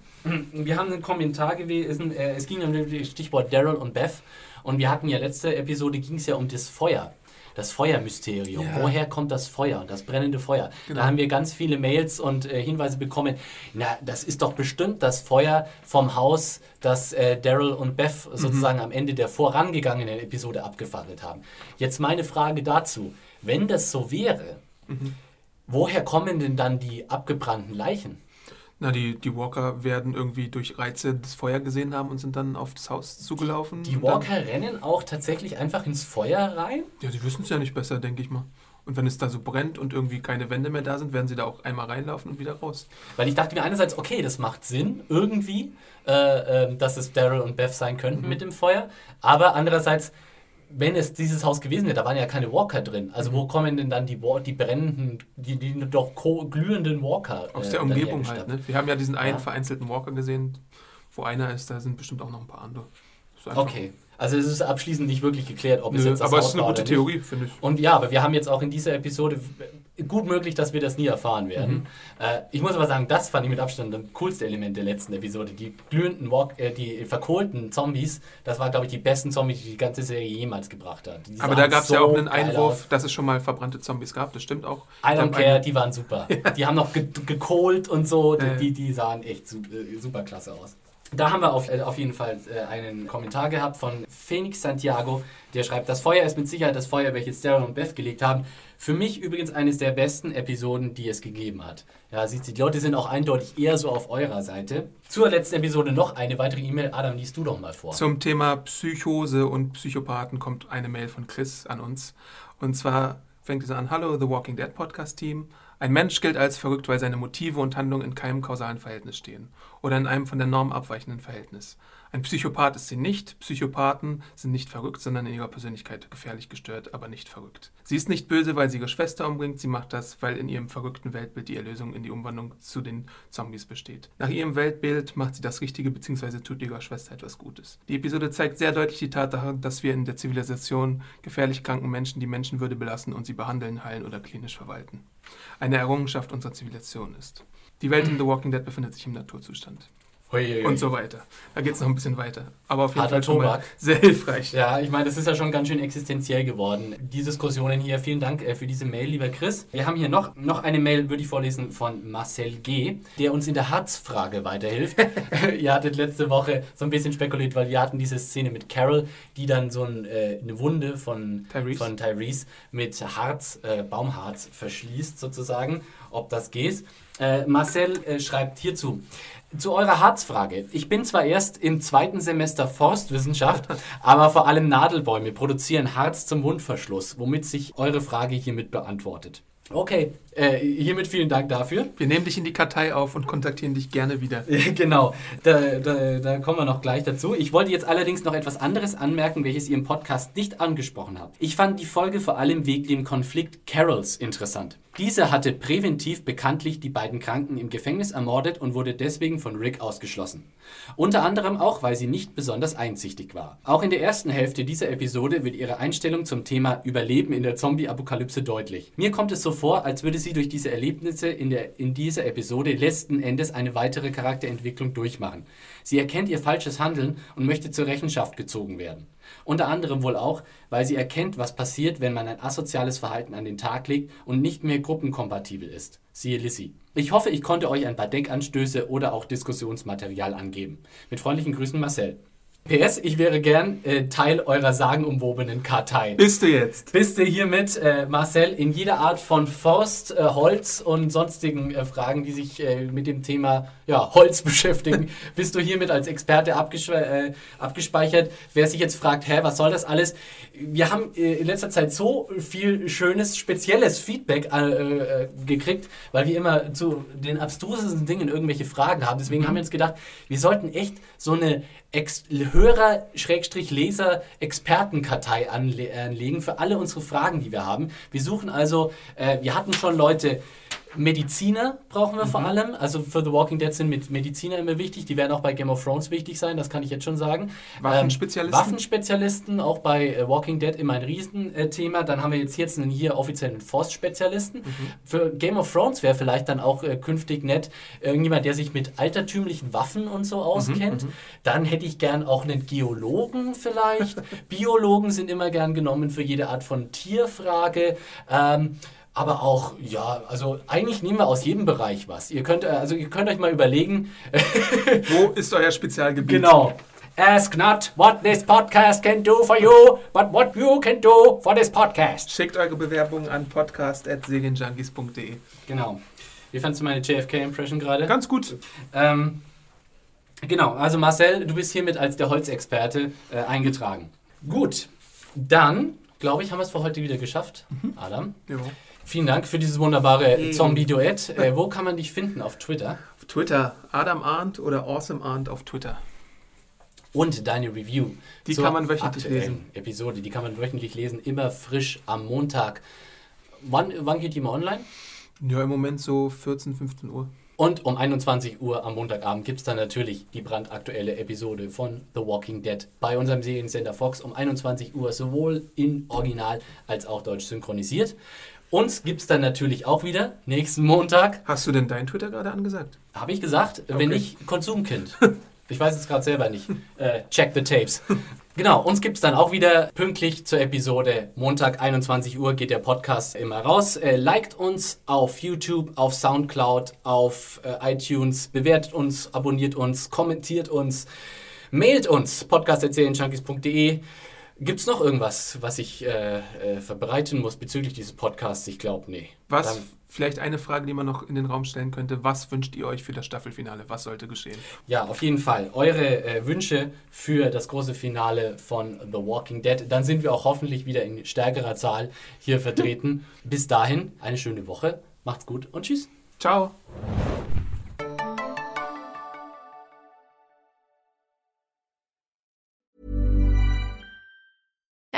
Wir haben einen Kommentar gewesen, äh, es ging um das Stichwort Daryl und Beth und wir hatten ja letzte Episode, ging es ja um das Feuer. Das Feuermysterium. Ja. Woher kommt das Feuer, das brennende Feuer? Genau. Da haben wir ganz viele Mails und äh, Hinweise bekommen. Na, das ist doch bestimmt das Feuer vom Haus, das äh, Daryl und Beth sozusagen am Ende der vorangegangenen Episode abgefackelt haben. Jetzt meine Frage dazu. Wenn das so wäre, woher kommen denn dann die abgebrannten Leichen? Na, die, die Walker werden irgendwie durch Reize das Feuer gesehen haben und sind dann auf das Haus zugelaufen. Die dann- Walker rennen auch tatsächlich einfach ins Feuer rein? Ja, die wissen es ja nicht besser, denke ich mal. Und wenn es da so brennt und irgendwie keine Wände mehr da sind, werden sie da auch einmal reinlaufen und wieder raus. Weil ich dachte mir einerseits, okay, das macht Sinn irgendwie, äh, ähm, dass es Daryl und Beth sein könnten mit dem Feuer. Aber andererseits, wenn es dieses Haus gewesen wäre, da waren ja keine Walker drin. Also wo kommen denn dann die, die brennenden, die, die doch glühenden Walker? Aus äh, der Umgebung halt. Ne? Wir haben ja diesen einen Ja. vereinzelten Walker gesehen, wo einer ist, da sind bestimmt auch noch ein paar andere. Okay. Also es ist abschließend nicht wirklich geklärt, ob es Nö, jetzt das aber es Haus ist eine gute. Theorie, finde ich. Und ja, aber wir haben jetzt auch in dieser Episode gut möglich, dass wir das nie erfahren werden. Mhm. Äh, ich muss aber sagen, das fand ich mit Abstand das coolste Element der letzten Episode. Die glühenden, Walk, äh, die verkohlten Zombies, das war, glaube ich, die besten Zombies, die die ganze Serie jemals gebracht hat. Die Aber da gab es ja so auch einen Einwurf, aus. dass es schon mal verbrannte Zombies gab. Das stimmt auch. I don't care, die waren super. Die haben noch ge gekohlt und so, die, Ja, ja. die, die sahen echt su äh, super klasse aus. Da haben wir auf, äh, auf jeden Fall äh, einen Kommentar gehabt von Phoenix Santiago, der schreibt, das Feuer ist mit Sicherheit das Feuer, welches Daryl und Beth gelegt haben. Für mich übrigens eines der besten Episoden, die es gegeben hat. Ja, sieht sie, die Leute sind auch eindeutig eher so auf eurer Seite. Zur letzten Episode noch eine weitere E-Mail. Adam, liest du doch mal vor. Zum Thema Psychose und Psychopathen kommt eine Mail von Chris an uns. Und zwar fängt es an: Hallo, The Walking Dead Podcast Team. Ein Mensch gilt als verrückt, weil seine Motive und Handlungen in keinem kausalen Verhältnis stehen oder in einem von der Norm abweichenden Verhältnis. Ein Psychopath ist sie nicht. Psychopathen sind nicht verrückt, sondern in ihrer Persönlichkeit gefährlich gestört, aber nicht verrückt. Sie ist nicht böse, weil sie ihre Schwester umbringt. Sie macht das, weil in ihrem verrückten Weltbild die Erlösung in die Umwandlung zu den Zombies besteht. Nach ihrem Weltbild macht sie das Richtige bzw. tut ihrer Schwester etwas Gutes. Die Episode zeigt sehr deutlich die Tatsache, dass wir in der Zivilisation gefährlich kranken Menschen die Menschenwürde belassen und sie behandeln, heilen oder klinisch verwalten. Eine Errungenschaft unserer Zivilisation ist. Die Welt in The Walking Dead befindet sich im Naturzustand. Huiuiui. Und so weiter. Da geht es noch ein bisschen weiter. Aber auf jeden Harter Fall schon mal Tobak. sehr hilfreich. Ja, ich meine, das ist ja schon ganz schön existenziell geworden. Die Diskussionen hier. Vielen Dank äh, für diese Mail, lieber Chris. Wir haben hier noch, noch eine Mail, würde ich vorlesen, von Marcel G., der uns in der Harzfrage weiterhilft. Ihr hattet letzte Woche so ein bisschen spekuliert, weil wir hatten diese Szene mit Carol, die dann so ein, äh, eine Wunde von Tyrese. von Tyrese mit Harz, äh, Baumharz verschließt sozusagen, ob das geht. Äh, Marcel äh, schreibt hierzu. Zu eurer Harzfrage. Ich bin zwar erst im zweiten Semester Forstwissenschaft, aber vor allem Nadelbäume produzieren Harz zum Wundverschluss, womit sich eure Frage hiermit beantwortet. Okay, äh, hiermit vielen Dank dafür. Wir nehmen dich in die Kartei auf und kontaktieren dich gerne wieder. genau, da, da, da kommen wir noch gleich dazu. Ich wollte jetzt allerdings noch etwas anderes anmerken, welches ihr im Podcast nicht angesprochen habt. Ich fand die Folge vor allem wegen dem Konflikt Carols interessant. Diese hatte präventiv bekanntlich die beiden Kranken im Gefängnis ermordet und wurde deswegen von Rick ausgeschlossen. Unter anderem auch, weil sie nicht besonders einsichtig war. Auch in der ersten Hälfte dieser Episode wird ihre Einstellung zum Thema Überleben in der Zombie-Apokalypse deutlich. Mir kommt es so vor, als würde sie durch diese Erlebnisse in, der, in dieser Episode letzten Endes eine weitere Charakterentwicklung durchmachen. Sie erkennt ihr falsches Handeln und möchte zur Rechenschaft gezogen werden. Unter anderem wohl auch, weil sie erkennt, was passiert, wenn man ein asoziales Verhalten an den Tag legt und nicht mehr gruppenkompatibel ist. Siehe Lissy. Ich hoffe, ich konnte euch ein paar Denkanstöße oder auch Diskussionsmaterial angeben. Mit freundlichen Grüßen Marcel. PS, ich wäre gern äh, Teil eurer sagenumwobenen Kartei. Bist du jetzt? Bist du hiermit, äh, Marcel, in jeder Art von Forst, äh, Holz und sonstigen äh, Fragen, die sich äh, mit dem Thema ja, Holz beschäftigen, bist du hiermit als Experte abgespe äh, abgespeichert? Wer sich jetzt fragt, hä, was soll das alles? Wir haben in letzter Zeit so viel schönes, spezielles Feedback gekriegt, weil wir immer zu den abstrusesten Dingen irgendwelche Fragen haben. Deswegen haben wir uns gedacht, wir sollten echt so eine Hörer-Leser-Expertenkartei anle anlegen für alle unsere Fragen, die wir haben. Wir suchen also, äh, wir hatten schon Leute, Mediziner brauchen wir vor allem. Also für The Walking Dead sind mit Mediziner immer wichtig. Die werden auch bei Game of Thrones wichtig sein, das kann ich jetzt schon sagen. Waffenspezialisten? Ähm, Waffenspezialisten, auch bei äh, Walking Dead immer ein Riesenthema. Dann haben wir jetzt, jetzt einen hier offiziellen Forstspezialisten. Für Game of Thrones wäre vielleicht dann auch äh, künftig nett irgendjemand, der sich mit altertümlichen Waffen und so auskennt. Dann hätte ich gern auch einen Geologen vielleicht. Biologen sind immer gern genommen für jede Art von Tierfrage. Ähm, aber auch, ja, also eigentlich nehmen wir aus jedem Bereich was. Ihr könnt, äh, also ihr könnt euch mal überlegen, Wo ist euer Spezialgebiet? Genau. Ask not what this podcast can do for you, but what you can do for this podcast. Schickt eure Bewerbungen an podcast.serienjunkies.de. Genau. Wie fandest du meine JFK-Impression gerade? Ganz gut. Ähm, genau, also Marcel, du bist hiermit als der Holzexperte äh, eingetragen. Gut, dann glaube ich, haben wir es für heute wieder geschafft. Adam, Jo. Vielen Dank für dieses wunderbare Zombie-Duett. Äh, wo kann man dich finden? Auf Twitter. Auf Twitter Adam Arndt oder Awesome Arndt auf Twitter. Und deine Review. Die kann man wöchentlich lesen. Episode, die kann man wöchentlich lesen, immer frisch am Montag. Wann, wann geht die mal online? Ja, im Moment so 14, 15 Uhr. Und um 21 Uhr am Montagabend gibt es dann natürlich die brandaktuelle Episode von The Walking Dead bei unserem Seriensender Fox um 21 Uhr, sowohl in Original als auch deutsch synchronisiert. Uns gibt es dann natürlich auch wieder nächsten Montag. Hast du denn dein Twitter gerade angesagt? Habe ich gesagt, wenn Okay. nicht, Konsumkind. Ich weiß es gerade selber nicht. Äh, check the tapes. Genau, uns gibt es dann auch wieder pünktlich zur Episode. Montag 21 Uhr geht der Podcast immer raus. Äh, liked uns auf YouTube, auf Soundcloud, auf äh, iTunes, bewertet uns, abonniert uns, kommentiert uns, mailt uns, podcast.serienjunkies.de. Gibt es noch irgendwas, was ich äh, äh, verbreiten muss bezüglich dieses Podcasts? Ich glaube, nee. Was, Dann- vielleicht eine Frage, die man noch in den Raum stellen könnte. Was wünscht ihr euch für das Staffelfinale? Was sollte geschehen? Ja, auf jeden Fall. Eure äh, Wünsche für das große Finale von The Walking Dead. Dann sind wir auch hoffentlich wieder in stärkerer Zahl hier vertreten. Bis dahin, eine schöne Woche. Macht's gut und tschüss. Ciao!